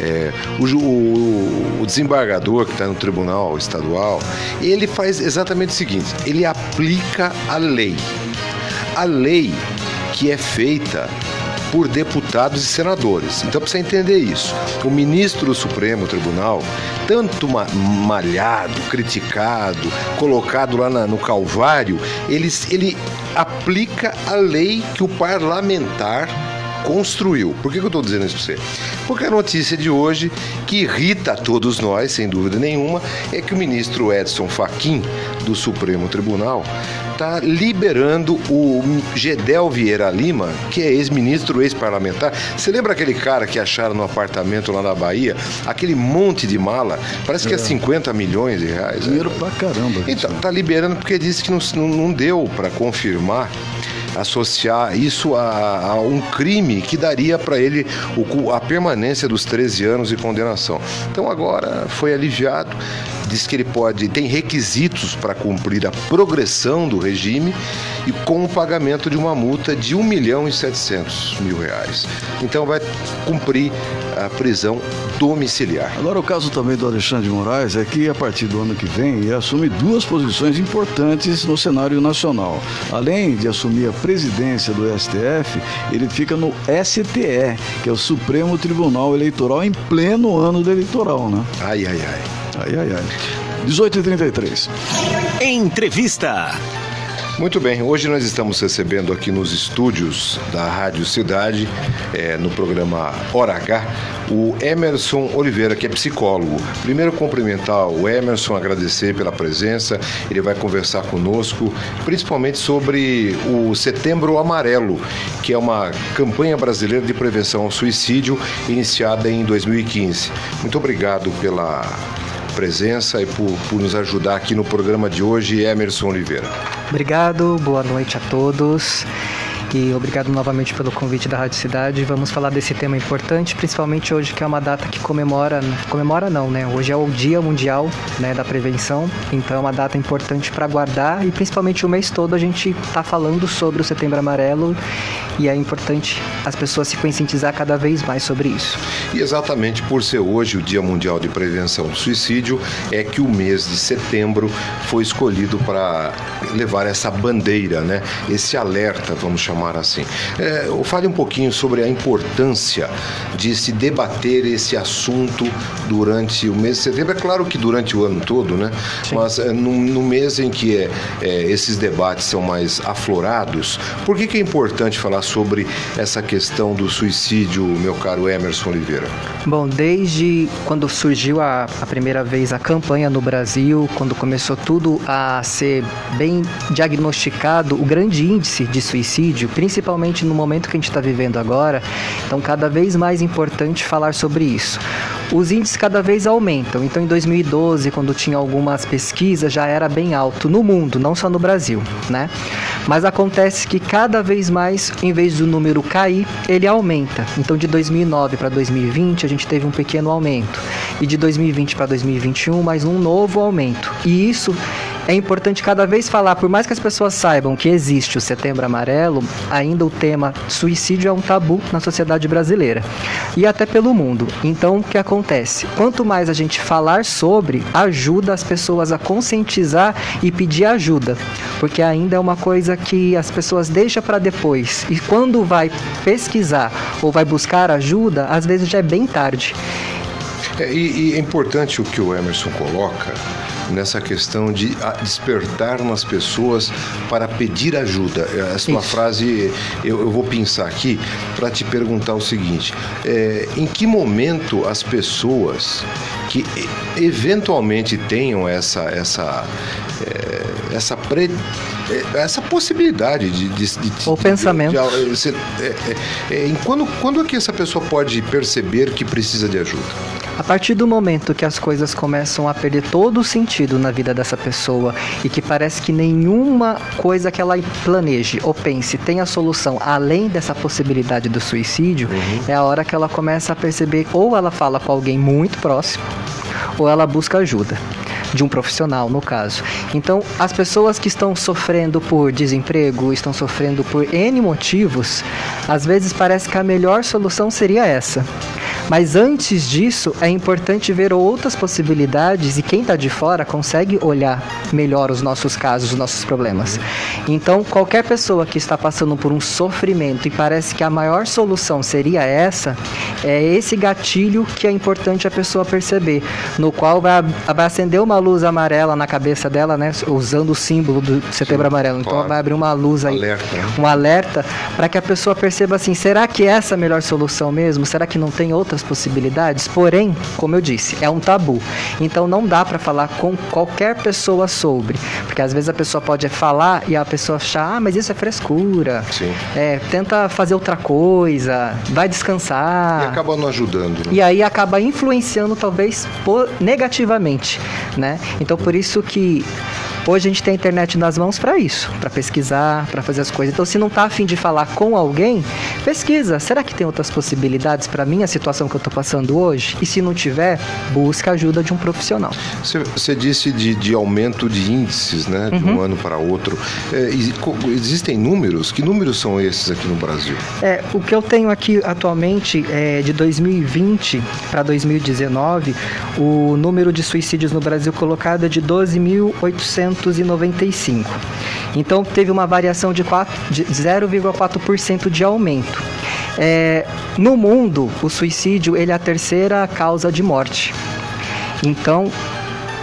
é, o, o- o desembargador que está no tribunal estadual, ele faz exatamente o seguinte: ele aplica a lei. A lei que é feita por deputados e senadores. Então precisa entender isso. O ministro do Supremo Tribunal, tanto ma- malhado, criticado, colocado lá na- no Calvário, ele, ele aplica a lei que o parlamentar construiu. Por que, que eu estou dizendo isso para você? Porque a notícia de hoje, que irrita a todos nós, sem dúvida nenhuma, é que o ministro Edson Fachin, do Supremo Tribunal, está liberando o Gedel Vieira Lima, que é ex-ministro, ex-parlamentar. Você lembra aquele cara que acharam no apartamento lá na Bahia? Aquele monte de mala, parece que é
É.
50 milhões de reais.
Dinheiro pra caramba.
Então, tá liberando porque disse que não, não deu para confirmar associar isso a, a um crime que daria para ele o a permanência dos 13 anos de condenação. Então agora foi aliviado, diz que ele pode, tem requisitos para cumprir a progressão do regime e com o pagamento de uma multa de 1 milhão e 700 mil reais. Então vai cumprir a prisão domiciliar.
Agora, o caso também do Alexandre de Moraes é que, a partir do ano que vem, ele assume duas posições importantes no cenário nacional. Além de assumir a presidência do STF, ele fica no STE, que é o Supremo Tribunal Eleitoral, em pleno ano do eleitoral, né?
Ai, ai, ai.
Ai, ai, ai. 18h33.
Entrevista.
Muito bem, hoje nós estamos recebendo aqui nos estúdios da Rádio Cidade, eh, no programa Hora H, o Emerson Oliveira, que é psicólogo. Primeiro cumprimentar o Emerson, agradecer pela presença, ele vai conversar conosco, principalmente sobre o Setembro Amarelo, que é uma campanha brasileira de prevenção ao suicídio iniciada em 2015. Muito obrigado pela presença e por, por nos ajudar aqui no programa de hoje, Emerson Oliveira.
Obrigado, boa noite a todos. E obrigado novamente pelo convite da Rádio Cidade. Vamos falar desse tema importante, principalmente hoje que é uma data que comemora, comemora não, né? Hoje é o Dia Mundial, né, da prevenção. Então é uma data importante para guardar e principalmente o mês todo a gente está falando sobre o Setembro Amarelo e é importante as pessoas se conscientizar cada vez mais sobre isso.
E exatamente por ser hoje o Dia Mundial de Prevenção do Suicídio, é que o mês de setembro foi escolhido para levar essa bandeira, né? esse alerta, vamos chamar assim. É, fale um pouquinho sobre a importância de se debater esse assunto durante o mês de setembro. É claro que durante o ano todo, né? mas é, no, no, mês em que é, é, esses debates são mais aflorados, por que, que é importante falar sobre essa questão do suicídio, meu caro Emerson Oliveira?
Bom, desde quando surgiu a, a primeira vez a campanha no Brasil, quando começou tudo a ser bem diagnosticado, o grande índice de suicídio, principalmente no momento que a gente está vivendo agora, então cada vez mais importante falar sobre isso. Os índices cada vez aumentam, então em 2012, quando tinha algumas pesquisas, já era bem alto no mundo, não só no Brasil, né? Mas acontece que cada vez mais, em vez do número cair, ele aumenta. Então de 2009 para 2020 a gente teve um pequeno aumento e de 2020 para 2021 mais um novo aumento. E isso é importante cada vez falar, por mais que as pessoas saibam que existe o Setembro Amarelo, ainda o tema suicídio é um tabu na sociedade brasileira e até pelo mundo. Então, o que acontece? Quanto mais a gente falar sobre, ajuda as pessoas a conscientizar e pedir ajuda, porque ainda é uma coisa que as pessoas deixam para depois e quando vai pesquisar ou vai buscar ajuda, às vezes já é bem tarde.
É, e, e é importante o que o Emerson coloca nessa questão de despertar nas pessoas para pedir ajuda. Essa é uma frase eu, eu, vou pensar aqui para te perguntar o seguinte: é, em que momento as pessoas que eventualmente tenham essa essa é, essa pre, é, essa possibilidade de, de, de
o pensamento de,
é, é, em quando quando é que essa pessoa pode perceber que precisa de ajuda
a partir do momento que as coisas começam a perder todo o sentido na vida dessa pessoa e que parece que nenhuma coisa que ela planeje ou pense tem a solução além dessa possibilidade do suicídio, uhum. é a hora que ela começa a perceber ou ela fala com alguém muito próximo ou ela busca ajuda de um profissional, no caso. Então, as pessoas que estão sofrendo por desemprego, estão sofrendo por N motivos, às vezes parece que a melhor solução seria essa. Mas antes disso, é importante ver outras possibilidades e quem está de fora consegue olhar melhor os nossos casos, os nossos problemas. Então, qualquer pessoa que está passando por um sofrimento e parece que a maior solução seria essa, é esse gatilho que é importante a pessoa perceber, no qual vai, vai acender uma luz amarela na cabeça dela, né, usando o símbolo do setembro Sim, amarelo. Então, claro. vai abrir uma luz aí, alerta, né? um alerta, para que a pessoa perceba assim: será que essa é a melhor solução mesmo? Será que não tem outras outras possibilidades, porém, como eu disse, é um tabu. Então não dá para falar com qualquer pessoa sobre, porque às vezes a pessoa pode falar e a pessoa achar, ah, mas isso é frescura.
Sim.
É, tenta fazer outra coisa, vai descansar.
E acaba não ajudando. Né?
E aí acaba influenciando talvez negativamente, né? Então por isso que Hoje a gente tem a internet nas mãos para isso, para pesquisar, para fazer as coisas. Então, se não está afim de falar com alguém, pesquisa. Será que tem outras possibilidades para mim a situação que eu estou passando hoje? E se não tiver, busca ajuda de um profissional.
Você disse de, de, aumento de índices, né, de uhum. um ano para outro. É, existem números? Que números são esses aqui no Brasil?
É, o que eu tenho aqui atualmente é de 2020 para 2019, o número de suicídios no Brasil colocado é de 12.800 1995. Então teve uma variação de, de 0,4% de aumento. É, no mundo, o suicídio ele é a terceira causa de morte. Então,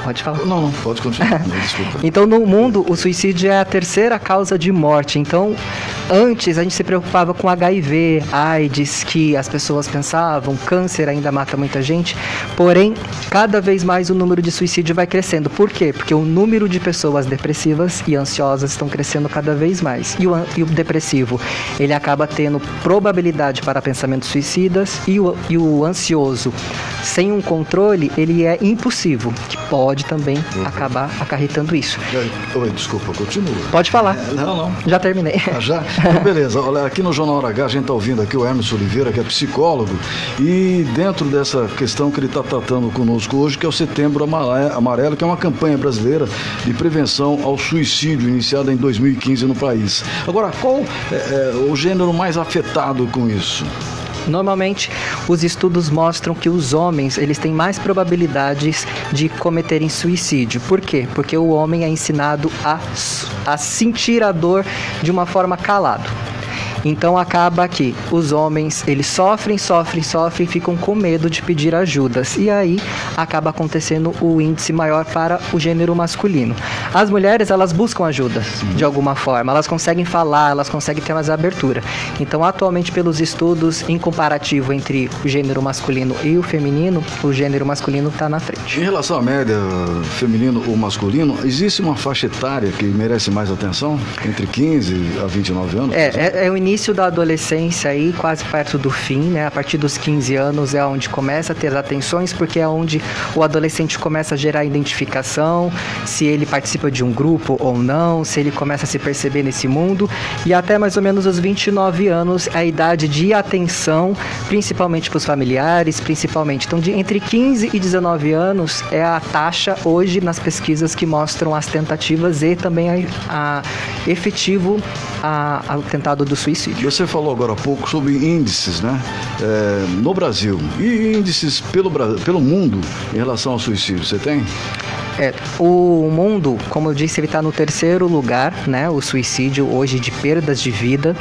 Pode falar.
Não, não, pode continuar. [laughs] Desculpa.
então, no mundo, o suicídio é a terceira causa de morte. Então, antes a gente se preocupava com HIV, AIDS, que as pessoas pensavam, câncer ainda mata muita gente. Porém, cada vez mais o número de suicídio vai crescendo. Por quê? Porque o número de pessoas depressivas e ansiosas estão crescendo cada vez mais. E o, e o depressivo, ele acaba tendo probabilidade para pensamentos suicidas e o, e o ansioso sem um controle, ele é impulsivo, que pode também acabar acarretando isso.
Oi, desculpa, continua.
Pode falar.
Não, não.
Já terminei.
Ah, já? [laughs] Então, beleza. Olha, aqui no Jornal H a gente está ouvindo aqui o Hermes Oliveira, que é psicólogo, e dentro dessa questão que ele está tratando conosco hoje, que é o Setembro Amare- Amarelo, que é uma campanha brasileira de prevenção ao suicídio, iniciada em 2015 no país. Agora, qual é, é, o gênero mais afetado com isso?
Normalmente, os estudos mostram que os homens eles têm mais probabilidades de cometerem suicídio. Por quê? Porque o homem é ensinado a, a sentir a dor de uma forma calado. Então acaba que os homens eles sofrem, sofrem, sofrem, ficam com medo de pedir ajudas e aí acaba acontecendo o índice maior para o gênero masculino. As mulheres elas buscam ajuda de alguma forma, elas conseguem falar, elas conseguem ter mais abertura. Então atualmente pelos estudos em comparativo entre o gênero masculino e o feminino, o gênero masculino está na frente.
Em relação à média feminino ou masculino, existe uma faixa etária que merece mais atenção? Entre 15 a 29 anos?
É, é, é o início da adolescência aí, quase perto do fim, né? A partir dos 15 anos é onde começa a ter as atenções, porque é onde o adolescente começa a gerar identificação, se ele participa de um grupo ou não, se ele começa a se perceber nesse mundo. E até mais ou menos os 29 anos é a idade de atenção, principalmente para os familiares, principalmente. Então, de entre 15 e 19 anos é a taxa hoje nas pesquisas que mostram as tentativas e também a, a efetivo a, ao tentado do suicídio.
Você falou agora há pouco sobre índices, né? É, no Brasil. E índices pelo, pelo mundo em relação ao suicídio, você tem?
É, o mundo, como eu disse, ele está no terceiro lugar, né? O suicídio hoje de perdas de vida.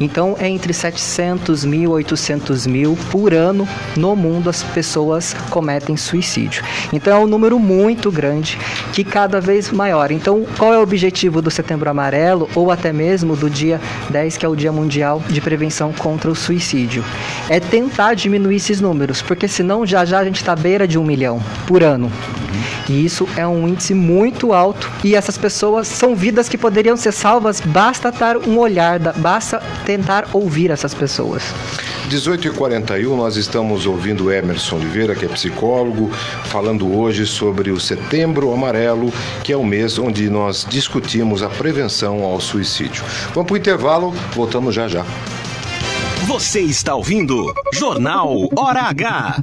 Então, é entre 700 mil, 800 mil por ano no mundo as pessoas cometem suicídio. Então, é um número muito grande que cada vez maior. Então, qual é o objetivo do Setembro Amarelo ou até mesmo do dia 10, que é o Dia Mundial de Prevenção contra o Suicídio? É tentar diminuir esses números, porque senão já já a gente está à beira de um milhão por ano. E isso é um índice muito alto e essas pessoas são vidas que poderiam ser salvas, basta dar um olhar, da- basta tentar ouvir essas pessoas.
18h41, nós estamos ouvindo Emerson Oliveira, que é psicólogo, falando hoje sobre o Setembro Amarelo, que é o mês onde nós discutimos a prevenção ao suicídio. Vamos para o intervalo, voltamos já já.
Você está ouvindo Jornal Hora H.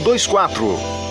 40222024.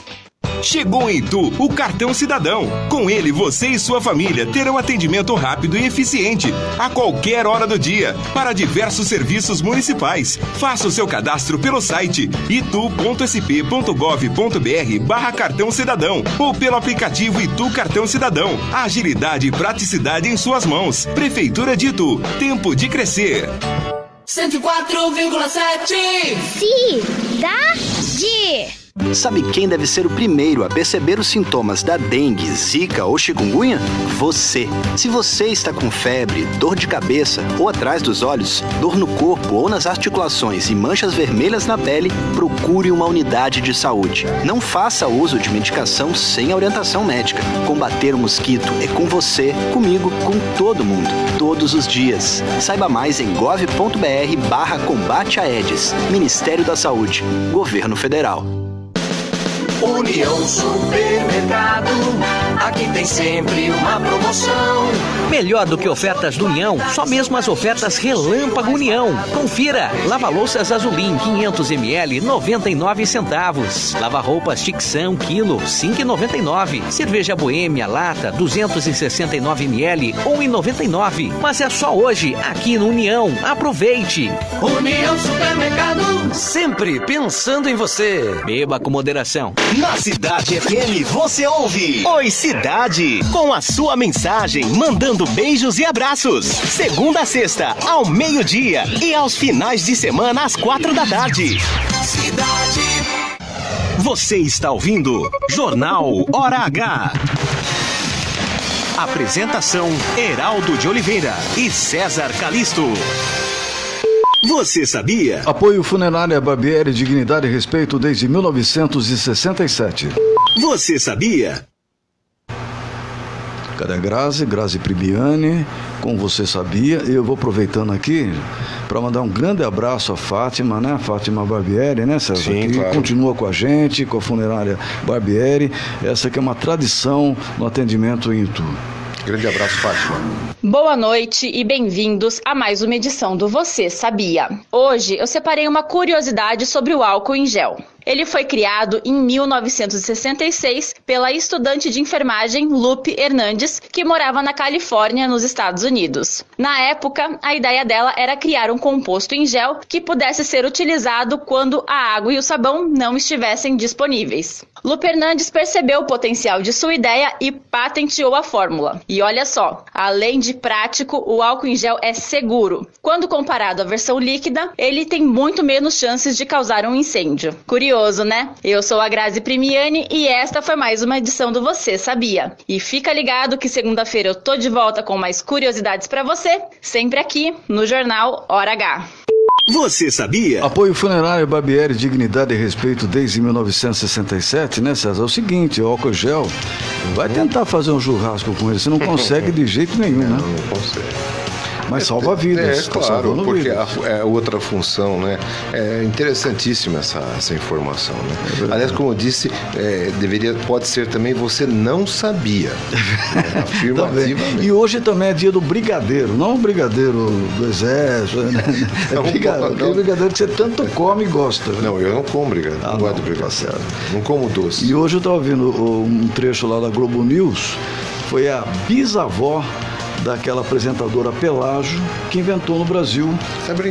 Chegou em Itu o cartão cidadão. Com ele, você e sua família terão atendimento rápido e eficiente a qualquer hora do dia para diversos serviços municipais. Faça o seu cadastro pelo site itu.sp.gov.br barra cartão cidadão ou pelo aplicativo Itu Cartão Cidadão. Agilidade e praticidade em suas mãos. Prefeitura de Itu. Tempo de crescer.
104,7
Cidade. Sabe quem deve ser o primeiro a perceber os sintomas da dengue, zika ou chikungunya? Você. Se você está com febre, dor de cabeça ou atrás dos olhos, dor no corpo ou nas articulações e manchas vermelhas na pele, procure uma unidade de saúde. Não faça uso de medicação sem orientação médica. Combater o mosquito é com você, comigo, com todo mundo, todos os dias. Saiba mais em gov.br barra combate a. Ministério da Saúde. Governo Federal.
União Supermercado, aqui tem sempre uma promoção.
Melhor do que ofertas do União, só mesmo as ofertas Relâmpago União. Confira. Lava-louças Azulim 500 ml 99 centavos. Lava-roupas Tixão quilo 5,99. Cerveja Boêmia lata 269 ml 1,99. Mas é só hoje aqui no União. Aproveite.
União Supermercado.
Sempre pensando em você. Beba com moderação.
Na Cidade FM você ouve Oi Cidade, com a sua mensagem, mandando beijos e abraços. Segunda a sexta, ao meio-dia e aos finais de semana às quatro da tarde.
Cidade.
Você está ouvindo Jornal Hora H. Apresentação Heraldo de Oliveira e César Calisto. Você sabia?
Apoio Funerária Barbieri, Dignidade e Respeito desde 1967.
Você sabia?
Cadê a Grazi? Grazi Pribiani, como você sabia, eu vou aproveitando aqui para mandar um grande abraço à Fátima, né? Fátima Barbieri, né, César?
Sim,
que
claro.
continua com a gente, com a funerária Barbieri. Essa que é uma tradição no atendimento em Itu.
Grande abraço, Fátima.
Boa noite e bem-vindos a mais uma edição do Você Sabia. Hoje eu separei uma curiosidade sobre o álcool em gel. Ele foi criado em 1966 pela estudante de enfermagem Lupe Hernandes, que morava na Califórnia, nos Estados Unidos. Na época, a ideia dela era criar um composto em gel que pudesse ser utilizado quando a água e o sabão não estivessem disponíveis. Lupe Hernandes percebeu o potencial de sua ideia e patenteou a fórmula. E olha só, além de prático, o álcool em gel é seguro. Quando comparado à versão líquida, ele tem muito menos chances de causar um incêndio. Curioso, né? Eu sou a Grazi Primiani e esta foi mais uma edição do Você Sabia. E fica ligado que segunda-feira eu tô de volta com mais curiosidades para você, sempre aqui no jornal Hora H.
Você sabia?
Apoio Funerário Barbieri, Dignidade e Respeito desde 1967, né, César? É o seguinte, o álcool gel, vai tentar fazer um churrasco com ele, você não consegue de jeito nenhum, né?
Não consegue.
Mas salva vidas,
É,
tá
claro, porque
vidas.
a, é outra função, né? É interessantíssima essa, essa informação,
É
né? Aliás, como eu disse, é, deveria, pode ser também você não sabia. É,
Tá bem.
afirmativamente.
E hoje também é dia do brigadeiro, não o brigadeiro do exército, [laughs] né? É
Não,
brigadeiro,
não.
brigadeiro que você tanto come e gosta.
Não, eu não como brigadeiro, não gosto de brigadeiro. Não como doce.
E hoje eu estava vendo o- um trecho lá da Globo News, foi a bisavó daquela apresentadora Pelágio que inventou no Brasil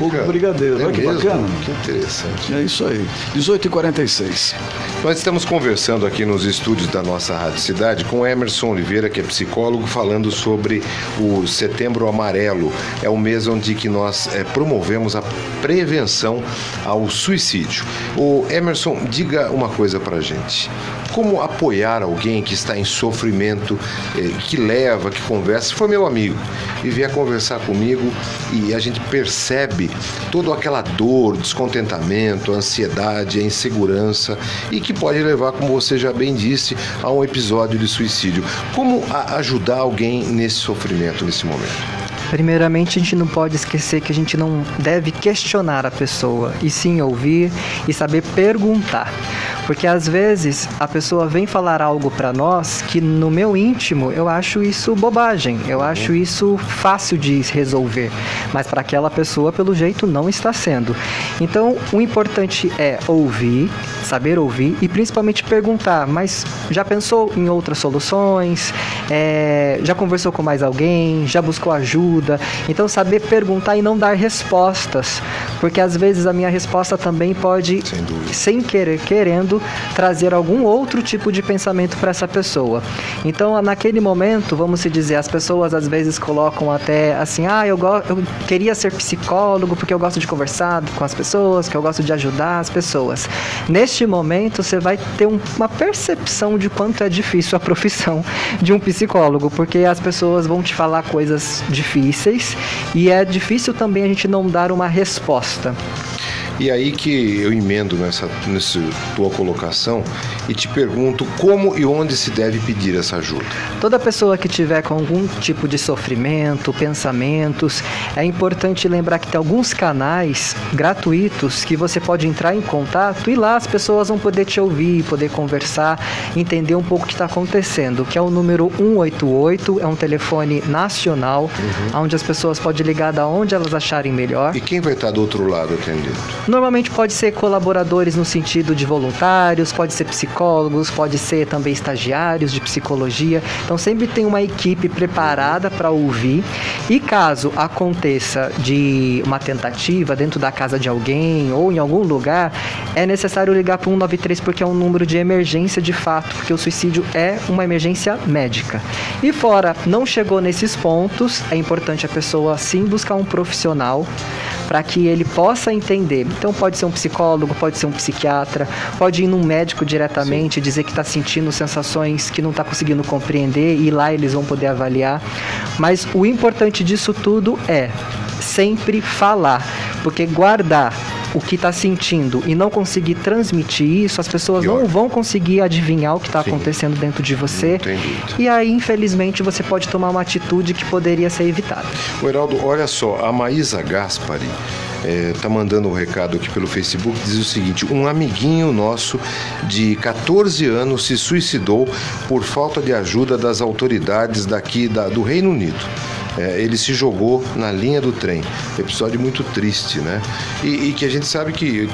o brigadeiro.
É
Olha que
mesmo?
bacana.
Que interessante.
É isso aí. 18h46.
Nós estamos conversando aqui nos estúdios da nossa Rádio Cidade com Emerson Oliveira, que é psicólogo, falando sobre o Setembro Amarelo. É o mês onde que nós eh, promovemos a prevenção ao suicídio. O Emerson, diga uma coisa pra gente. Como apoiar alguém que está em sofrimento, eh, que leva, que conversa? Foi meu amigo e vier conversar comigo e a gente percebe toda aquela dor, descontentamento, ansiedade, insegurança e que pode levar, como você já bem disse, a um episódio de suicídio. Como ajudar alguém nesse sofrimento, nesse momento?
Primeiramente, a gente não pode esquecer que a gente não deve questionar a pessoa, e sim ouvir e saber perguntar. Porque às vezes a pessoa vem falar algo para nós que no meu íntimo eu acho isso bobagem, eu acho isso fácil de resolver, mas para aquela pessoa pelo jeito não está sendo. Então, o importante é ouvir, saber ouvir e principalmente perguntar, mas já pensou em outras soluções? É, já conversou com mais alguém? Já buscou ajuda? Então, saber perguntar e não dar respostas, porque às vezes a minha resposta também pode, sem querer, querendo, trazer algum outro tipo de pensamento para essa pessoa. Então, naquele momento, vamos se dizer, as pessoas às vezes colocam até assim: ah, eu, eu queria ser psicólogo porque eu gosto de conversar com as pessoas, que eu gosto de ajudar as pessoas. Neste momento, você vai ter um- uma percepção de quanto é difícil a profissão [laughs] de um psicólogo, porque as pessoas vão te falar coisas difíceis e é difícil também a gente não dar uma resposta.
E aí que eu emendo nessa, nessa tua colocação e te pergunto como e onde se deve pedir essa ajuda.
Toda pessoa que tiver com algum tipo de sofrimento, pensamentos, é importante lembrar que tem alguns canais gratuitos que você pode entrar em contato e lá as pessoas vão poder te ouvir, poder conversar, entender um pouco o que está acontecendo, que é o número 188, é um telefone nacional,
Uhum.
onde as pessoas podem ligar da onde elas acharem melhor.
E quem vai estar do outro lado atendendo?
Normalmente pode ser colaboradores no sentido de voluntários, pode ser psicólogos, pode ser também estagiários de psicologia. Então sempre tem uma equipe preparada para ouvir. E caso aconteça de uma tentativa dentro da casa de alguém ou em algum lugar, é necessário ligar para o 193 porque é um número de emergência de fato, porque o suicídio é uma emergência médica. E fora, não chegou nesses pontos, é importante a pessoa sim buscar um profissional para que ele possa entender. Então pode ser um psicólogo, pode ser um psiquiatra, pode ir num médico diretamente, dizer que está sentindo sensações que não está conseguindo compreender e lá eles vão poder avaliar. Mas o importante disso tudo é sempre falar, porque guardar o que está sentindo e não conseguir transmitir isso, as pessoas não vão conseguir adivinhar o que está acontecendo dentro de você. E aí, infelizmente, você pode tomar uma atitude que poderia ser evitada.
O Heraldo, olha só, a Maísa Gaspari eh, tá mandando um recado aqui pelo Facebook, diz o seguinte: um amiguinho nosso de 14 anos se suicidou por falta de ajuda das autoridades daqui da- do Reino Unido. É, ele se jogou na linha do trem. Episódio muito triste, né? E, e que a gente sabe que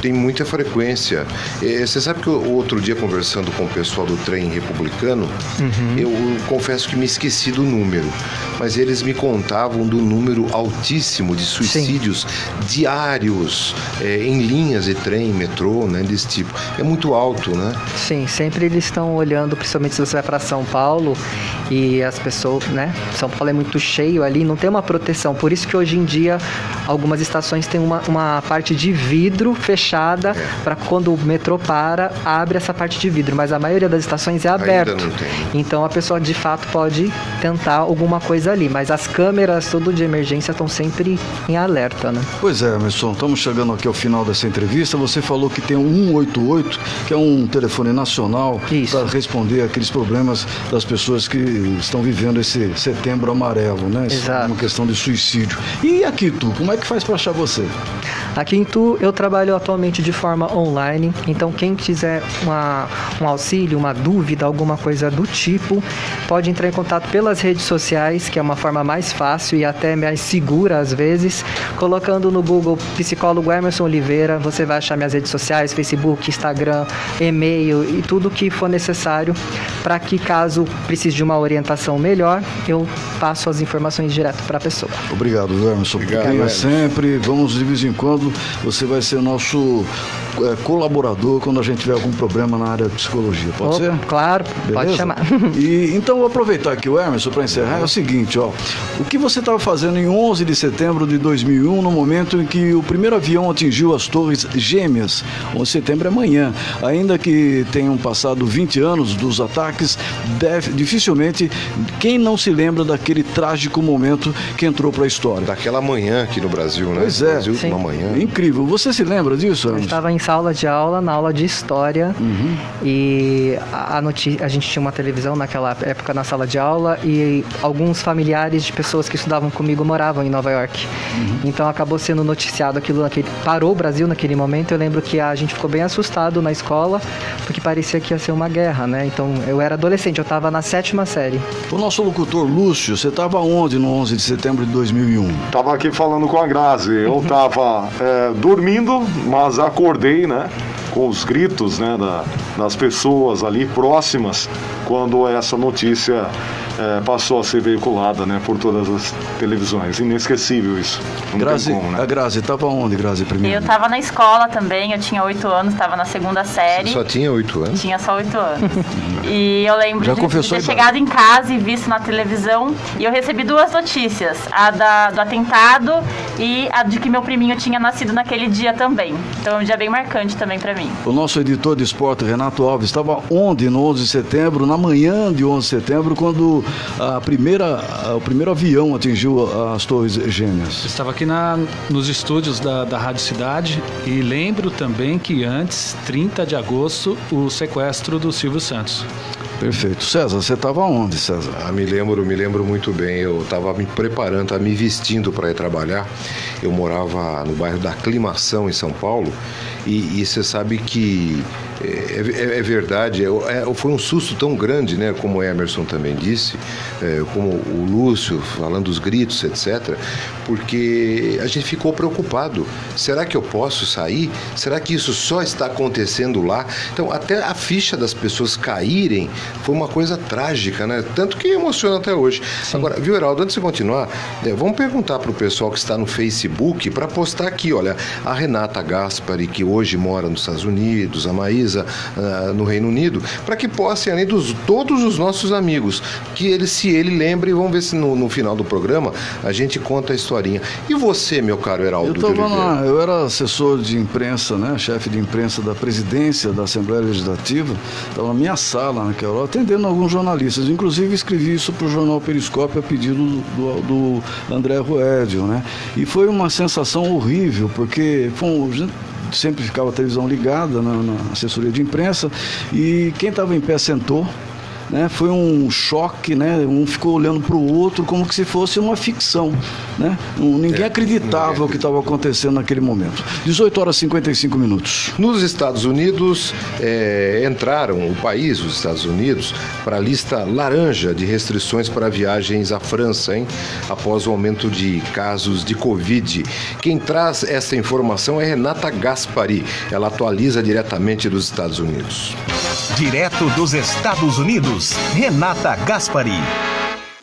tem muita frequência. É, você sabe que o outro dia, conversando com o pessoal do trem republicano,
Uhum.
eu confesso que me esqueci do número, mas eles me contavam do número altíssimo de suicídios diários é, em linhas de trem, metrô, né, desse tipo. É muito alto, né?
Sim, sempre eles estão olhando, principalmente se você vai para São Paulo e as pessoas, né? São Paulo é muito cheio ali, não tem uma proteção. Por isso que hoje em dia algumas estações têm uma, uma parte de vidro fechada para quando o metrô para, abre essa parte de vidro. Mas a maioria das estações é aberto.
tem.
Então a pessoa de fato pode tentar alguma coisa ali. Mas as câmeras, tudo de emergência, estão sempre em alerta, né?
Pois é, Emerson, estamos chegando aqui ao final dessa entrevista. Você falou que tem um 188, que é um telefone nacional para responder aqueles problemas das pessoas que estão vivendo esse setembro amarelo, né? Esse-
Exato.
Uma questão de suicídio. E aqui, tu, como é que faz para achar você?
Aqui em Tu eu trabalho atualmente de forma online, então quem quiser uma, um auxílio, uma dúvida, alguma coisa do tipo, pode entrar em contato pelas redes sociais, que é uma forma mais fácil e até mais segura às vezes. Colocando no Google psicólogo Emerson Oliveira, você vai achar minhas redes sociais, Facebook, Instagram, e-mail e tudo que for necessário para que caso precise de uma orientação melhor, eu passo as informações direto para a pessoa.
Obrigado, Emerson.
Obrigado,
Venha
Emerson.
sempre. Vamos de vez em quando. Você vai ser nosso é, colaborador quando a gente tiver algum problema na área de psicologia. Pode
Oh,
ser?
Claro, pode
Beleza?
chamar. [laughs]
E, então, vou aproveitar aqui o Emerson para encerrar. É o seguinte, ó. O que você estava fazendo em 11 de setembro de 2001, no momento em que o primeiro avião atingiu as Torres Gêmeas? 11 de setembro é amanhã. Ainda que tenham passado 20 anos dos ataques, deve- dificilmente quem não se lembra daquele trágico momento que entrou para a história.
Daquela manhã aqui no Brasil, né?
Pois é.
Brasil,
Sim.
uma manhã.
Incrível. Você se lembra disso,
Eu
Emerson?
estava em sala de aula, na aula de história, e a, a, a gente tinha uma televisão naquela época na sala de aula e alguns familiares de pessoas que estudavam comigo moravam em Nova York. Então acabou sendo noticiado aquilo naquele. Parou o Brasil naquele momento. Eu lembro que a gente ficou bem assustado na escola, porque parecia que ia ser uma guerra, né? Então eu era adolescente, eu estava na sétima série.
O nosso locutor Lúcio, você estava onde no 11 de setembro de 2001?
Tava aqui falando com a Grazi. Eu [laughs] tava é, dormindo, mas acordei, né? Com os gritos né, da- das pessoas ali próximas quando essa notícia é, passou a ser veiculada né, por todas as televisões. Inesquecível isso. Não
Grazi,
tem como, né?
A Grazi estava onde, Grazi, primeiro?
Eu tava na escola também, eu tinha oito anos, tava na segunda série.
Só tinha oito anos?
Tinha só oito anos. E eu lembro
Já
de, de
confessou
ter chegado em casa e visto na televisão e eu recebi duas notícias: a da, do atentado e a de que meu priminho tinha nascido naquele dia também. Então é um dia bem marcante também pra mim.
O nosso editor de esporte, Renato Alves, estava onde no 11 de setembro, na manhã de 11 de setembro, quando a primeira, o primeiro avião atingiu as Torres Gêmeas?
Estava aqui na, nos estúdios da, da Rádio Cidade e lembro também que antes, 30 de agosto, o sequestro do Silvio Santos.
Perfeito. César, você estava onde, César?
Ah, me lembro, me lembro muito bem. Eu estava me preparando, estava me vestindo para ir trabalhar. Eu morava no bairro da Aclimação, em São Paulo, e você sabe que é, é, é verdade, é, é, foi um susto tão grande, né, como o Emerson também disse, é, como o Lúcio falando dos gritos, etc., porque a gente ficou preocupado. Será que eu posso sair? Será que isso só está acontecendo lá? Então, até a ficha das pessoas caírem foi uma coisa trágica, né? Tanto que emociona até hoje. Sim. Agora, viu, Heraldo, antes de continuar, né, vamos perguntar para o pessoal que está no Facebook para postar aqui, olha, a Renata Gaspari, que hoje mora nos Estados Unidos, a Maísa uh, no Reino Unido, para que possam, além dos todos os nossos amigos, que ele, se ele lembre, vamos ver se no, no final do programa a gente conta a historinha. E você, meu caro Heraldo?
Eu, tava na, eu era assessor de imprensa, né, chefe de imprensa da presidência da Assembleia Legislativa, estava na minha sala naquela hora, atendendo alguns jornalistas. Inclusive escrevi isso para o jornal Periscópio a pedido do, do, do André Roedio, né? E foi uma sensação horrível, porque foi um, sempre ficava a televisão ligada na, na assessoria de imprensa e quem estava em pé sentou né? Foi um choque, né? Um ficou olhando para o outro como se fosse uma ficção, né? Ninguém é, acreditava o que estava acontecendo naquele momento. 18 horas e 55 minutos.
Nos Estados Unidos é, entraram o país, os Estados Unidos, para a lista laranja de restrições para viagens à França, hein? Após o aumento de casos de Covid. Quem traz essa informação é Renata Gaspari. Ela atualiza diretamente dos Estados Unidos.
Direto dos Estados Unidos, Renata Gaspari.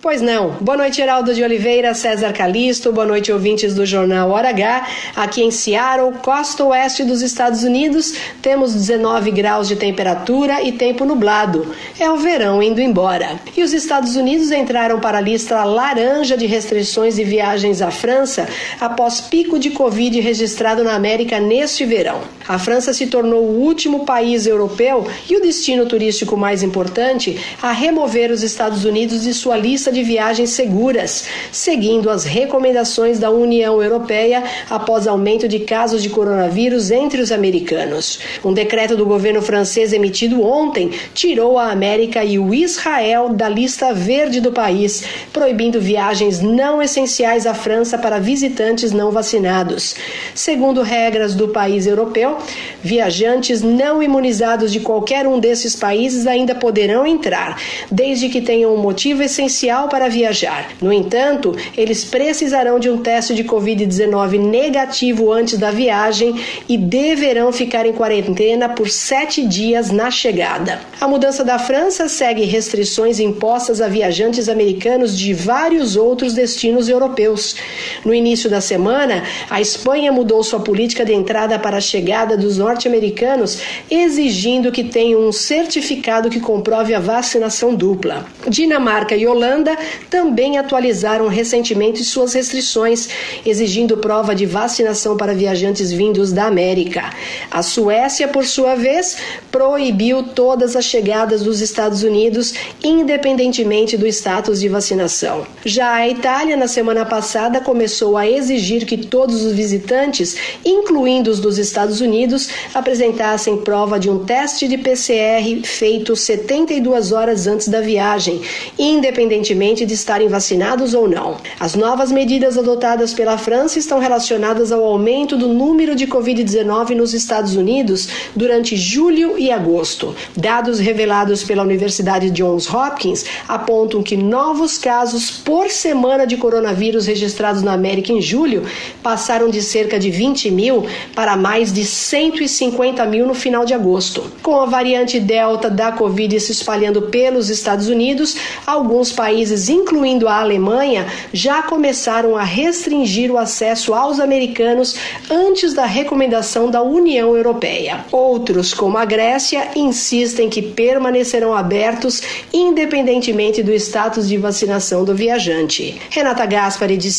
Pois não. Boa noite, Geraldo de Oliveira, César Calisto. Boa noite, ouvintes do Jornal Hora H. Aqui em Seattle, costa oeste dos Estados Unidos, temos 19 graus de temperatura e tempo nublado. É o verão indo embora. E os Estados Unidos entraram para a lista laranja de restrições de viagens à França após pico de Covid registrado na América neste verão. A França se tornou o último país europeu e o destino turístico mais importante a remover os Estados Unidos de sua lista de viagens seguras, seguindo as recomendações da União Europeia após aumento de casos de coronavírus entre os americanos. Um decreto do governo francês emitido ontem tirou a América e o Israel da lista verde do país, proibindo viagens não essenciais à França para visitantes não vacinados. Segundo regras do país europeu, viajantes não imunizados de qualquer um desses países ainda poderão entrar, desde que tenham um motivo essencial para viajar. No entanto, eles precisarão de um teste de Covid-19 negativo antes da viagem e deverão ficar em quarentena por sete dias na chegada. A mudança da França segue restrições impostas a viajantes americanos de vários outros destinos europeus. No início da semana, a Espanha mudou sua política de entrada para a chegada dos norte-americanos, exigindo que tenham um certificado que comprove a vacinação dupla. Dinamarca e Holanda Holanda também atualizaram recentemente suas restrições, exigindo prova de vacinação para viajantes vindos da América. A Suécia, por sua vez, proibiu todas as chegadas dos Estados Unidos, independentemente do status de vacinação. Já a Itália, na semana passada, começou a exigir que todos os visitantes, incluindo os dos Estados Unidos, apresentassem prova de um teste de PCR feito 72 horas antes da viagem, independentemente independentemente de estarem vacinados ou não. As novas medidas adotadas pela França estão relacionadas ao aumento do número de Covid-19 nos Estados Unidos durante julho e agosto. Dados revelados pela Universidade Johns Hopkins apontam que novos casos por semana de coronavírus registrados na América em julho passaram de cerca de 20 mil para mais de 150 mil no final de agosto. Com a variante Delta da Covid se espalhando pelos Estados Unidos, alguns países países, incluindo a Alemanha, já começaram a restringir o acesso aos americanos antes da recomendação da União Europeia. Outros, como a Grécia, insistem que permanecerão abertos independentemente do status de vacinação do viajante. Renata Gaspari de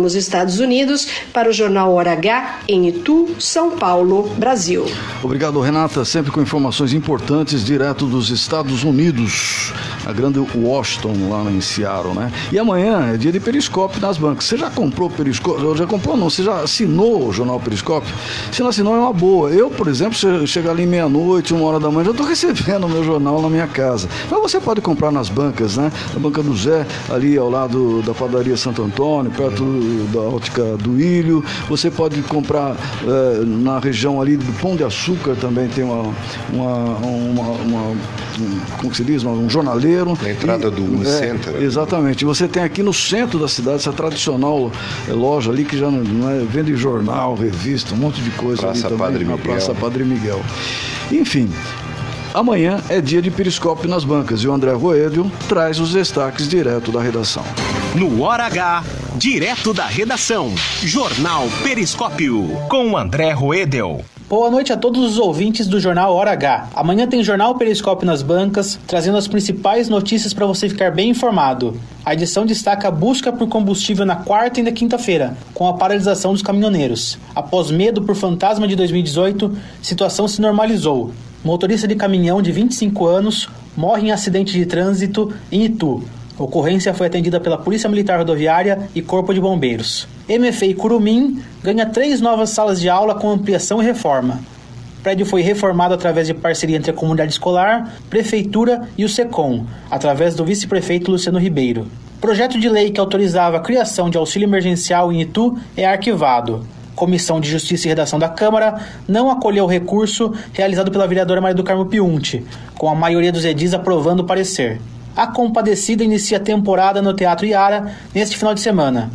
nos Estados Unidos, para o jornal Hora H, em Itu, São Paulo, Brasil.
Obrigado, Renata, sempre com informações importantes direto dos Estados Unidos, a grande Washington lá em Seattle, né? E amanhã é dia de Periscope nas bancas. Você já comprou Periscope? Já comprou não? Você já assinou o jornal Periscope? Se não assinou é uma boa. Eu, por exemplo, se chegar ali meia-noite, uma hora da manhã, já estou [laughs] recebendo o meu jornal na minha casa. Mas você pode comprar nas bancas, né? Na banca do Zé, ali ao lado da padaria Santo Antônio, perto da ótica do Ilho. Você pode comprar é, na região ali do Pão de Açúcar também tem uma, uma, uma, uma um, como se diz, um jornaleiro.
Na entrada
e,
do.
É, exatamente. Você tem aqui no centro da cidade essa tradicional é, loja ali que já é, vende jornal, revista, um monte de coisa
Praça
ali também.
Padre Miguel.
Praça Padre Miguel. Enfim, Amanhã é dia de periscópio nas bancas e o André Roedio traz os destaques direto da redação.
No Hora H, direto da redação, Jornal Periscópio, com André Roedel.
Boa noite a todos os ouvintes do Jornal Hora H. Amanhã tem Jornal Periscópio nas bancas, trazendo as principais notícias para você ficar bem informado. A edição destaca a busca por combustível na quarta e na quinta-feira, com a paralisação dos caminhoneiros. Após medo por fantasma de 2018, situação se normalizou. Motorista de caminhão de 25 anos morre em acidente de trânsito em Itu. Ocorrência foi atendida pela Polícia Militar Rodoviária e Corpo de Bombeiros. MFI Curumim ganha três novas salas de aula com ampliação e reforma. O prédio foi reformado através de parceria entre a comunidade escolar, prefeitura e o SECOM, através do vice-prefeito Luciano Ribeiro. Projeto de lei que autorizava a criação de auxílio emergencial em Itu é arquivado. Comissão de Justiça e Redação da Câmara não acolheu o recurso realizado pela vereadora Maria do Carmo Piunti, com a maioria dos edis aprovando o parecer. A Compadecida inicia a temporada no Teatro Iara neste final de semana.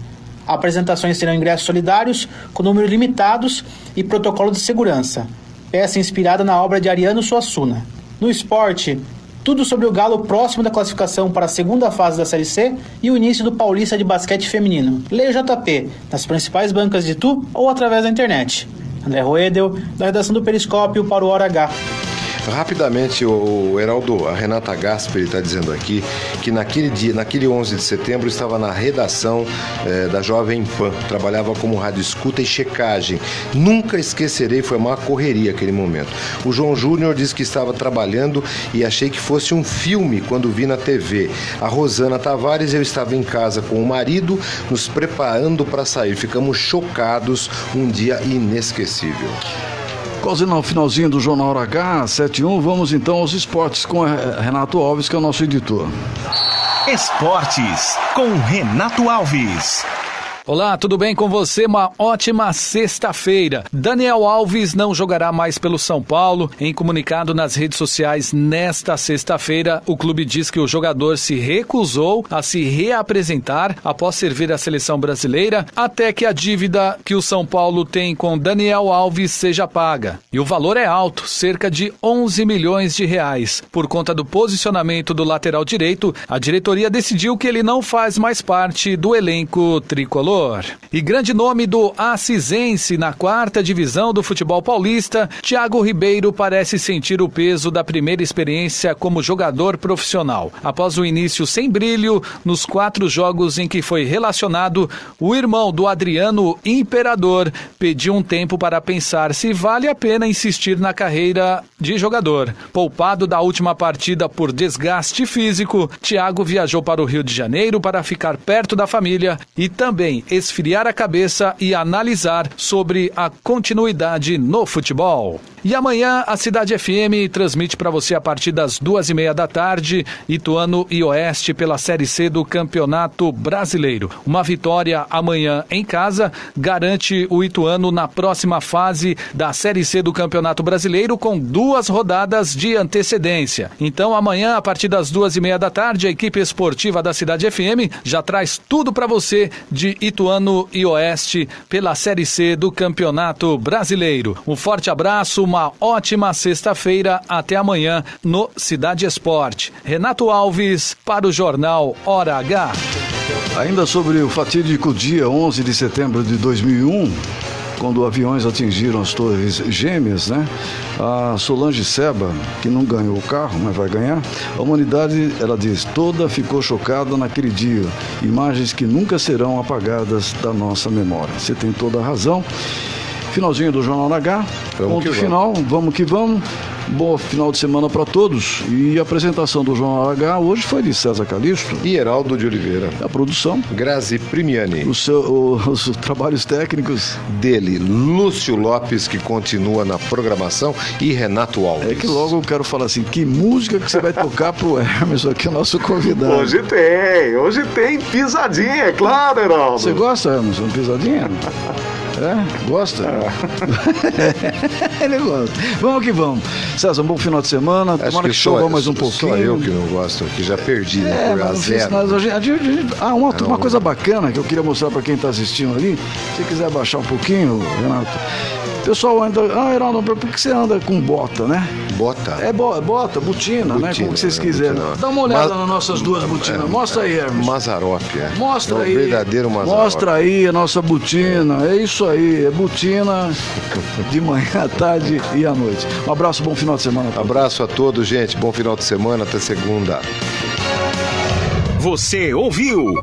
Apresentações terão ingressos solidários, com números limitados e protocolo de segurança. Peça inspirada na obra de Ariano Suassuna. No esporte, tudo sobre o Galo próximo da classificação para a segunda fase da Série C e o início do Paulista de Basquete Feminino. Leia o JP nas principais bancas de Tu ou através da internet. André Roedel, da redação do Periscópio para o Hora H.
Rapidamente, o Heraldo, a Renata Gasperi está dizendo aqui que naquele dia, naquele 11 de setembro, estava na redação eh, da Jovem Pan, trabalhava como rádio escuta e checagem. Nunca esquecerei, foi uma correria aquele momento. O João Júnior disse que estava trabalhando e achei que fosse um filme quando vi na TV. A Rosana Tavares, eu estava em casa com o marido, nos preparando para sair. Ficamos chocados, um dia inesquecível.
Quase no finalzinho do Jornal H, 71, vamos então aos esportes com Renato Alves, que é o nosso editor.
Esportes com Renato Alves.
Olá, tudo bem com você? Uma ótima sexta-feira. Daniel Alves não jogará mais pelo São Paulo. Em comunicado nas redes sociais nesta sexta-feira, o clube diz que o jogador se recusou a se reapresentar após servir a seleção brasileira até que a dívida que o São Paulo tem com Daniel Alves seja paga. E o valor é alto, cerca de 11 milhões de reais. Por conta do posicionamento do lateral direito, a diretoria decidiu que ele não faz mais parte do elenco tricolor. E grande nome do Assisense na quarta divisão do futebol paulista, Thiago Ribeiro parece sentir o peso da primeira experiência como jogador profissional. Após o início sem brilho, nos quatro jogos em que foi relacionado, o irmão do Adriano Imperador pediu um tempo para pensar se vale a pena insistir na carreira de jogador. Poupado da última partida por desgaste físico, Thiago viajou para o Rio de Janeiro para ficar perto da família e também esfriar a cabeça e analisar sobre a continuidade no futebol. E amanhã a Cidade FM transmite para você a partir das duas e meia da tarde, Ituano e Oeste pela Série C do Campeonato Brasileiro. Uma vitória amanhã em casa garante o Ituano na próxima fase da Série C do Campeonato Brasileiro com duas rodadas de antecedência. Então amanhã a partir das duas e meia da tarde a equipe esportiva da Cidade FM já traz tudo para você de Ituano e Oeste pela Série C do Campeonato Brasileiro. Um forte abraço
uma ótima sexta-feira. Até amanhã no Cidade Esporte. Renato Alves para o Jornal Hora H.
Ainda sobre o fatídico dia 11 de setembro de 2001, quando aviões atingiram as torres gêmeas, né? A Solange Seba, que não ganhou o carro, mas vai ganhar, a humanidade, ela diz, toda ficou chocada naquele dia. Imagens que nunca serão apagadas da nossa memória. Você tem toda a razão. Finalzinho do Jornal H.
Vamos
ponto
que
final, vamos que vamos. Bom final de semana para todos. E a apresentação do Jornal H hoje foi de César Calixto.
E Heraldo de Oliveira.
A produção.
Grazi Primiani.
O seu, o- os trabalhos técnicos.
Dele, Lúcio Lopes, que continua na programação, e Renato Alves.
É que logo eu quero falar assim, que música que você vai tocar pro Hermes aqui, o nosso convidado.
Hoje tem, hoje tem pisadinha, é claro, Heraldo.
Você gosta, Hermes, de uma pisadinha? É? Gosta? [laughs] Ele gosta. Vamos que vamos. César, um bom final de semana.
Acho
Tomara que,
que só-
chova mais um
só
pouquinho.
eu que não gosto, que já perdi, né?
É,
por a zero.
a gente- Ah, uma, uma coisa bacana que eu queria mostrar para quem está assistindo ali. Se quiser baixar um pouquinho, Renato. O pessoal anda. Ah, Heraldo, por que você anda com bota, né?
Bota?
É bo- bota, botina, né? Como que vocês
é,
quiserem.
botina.
Dá uma olhada
Mas-
nas nossas duas botinas. Mostra aí, Hermes.
Mazarop, é.
Mostra
É um
aí.
verdadeiro Mazarop.
Mostra aí a nossa botina. É isso aí. É botina de manhã, à tarde e à noite. Um abraço, bom final de semana.
Abraço a todos, gente. Bom final de semana. Até segunda.
Você ouviu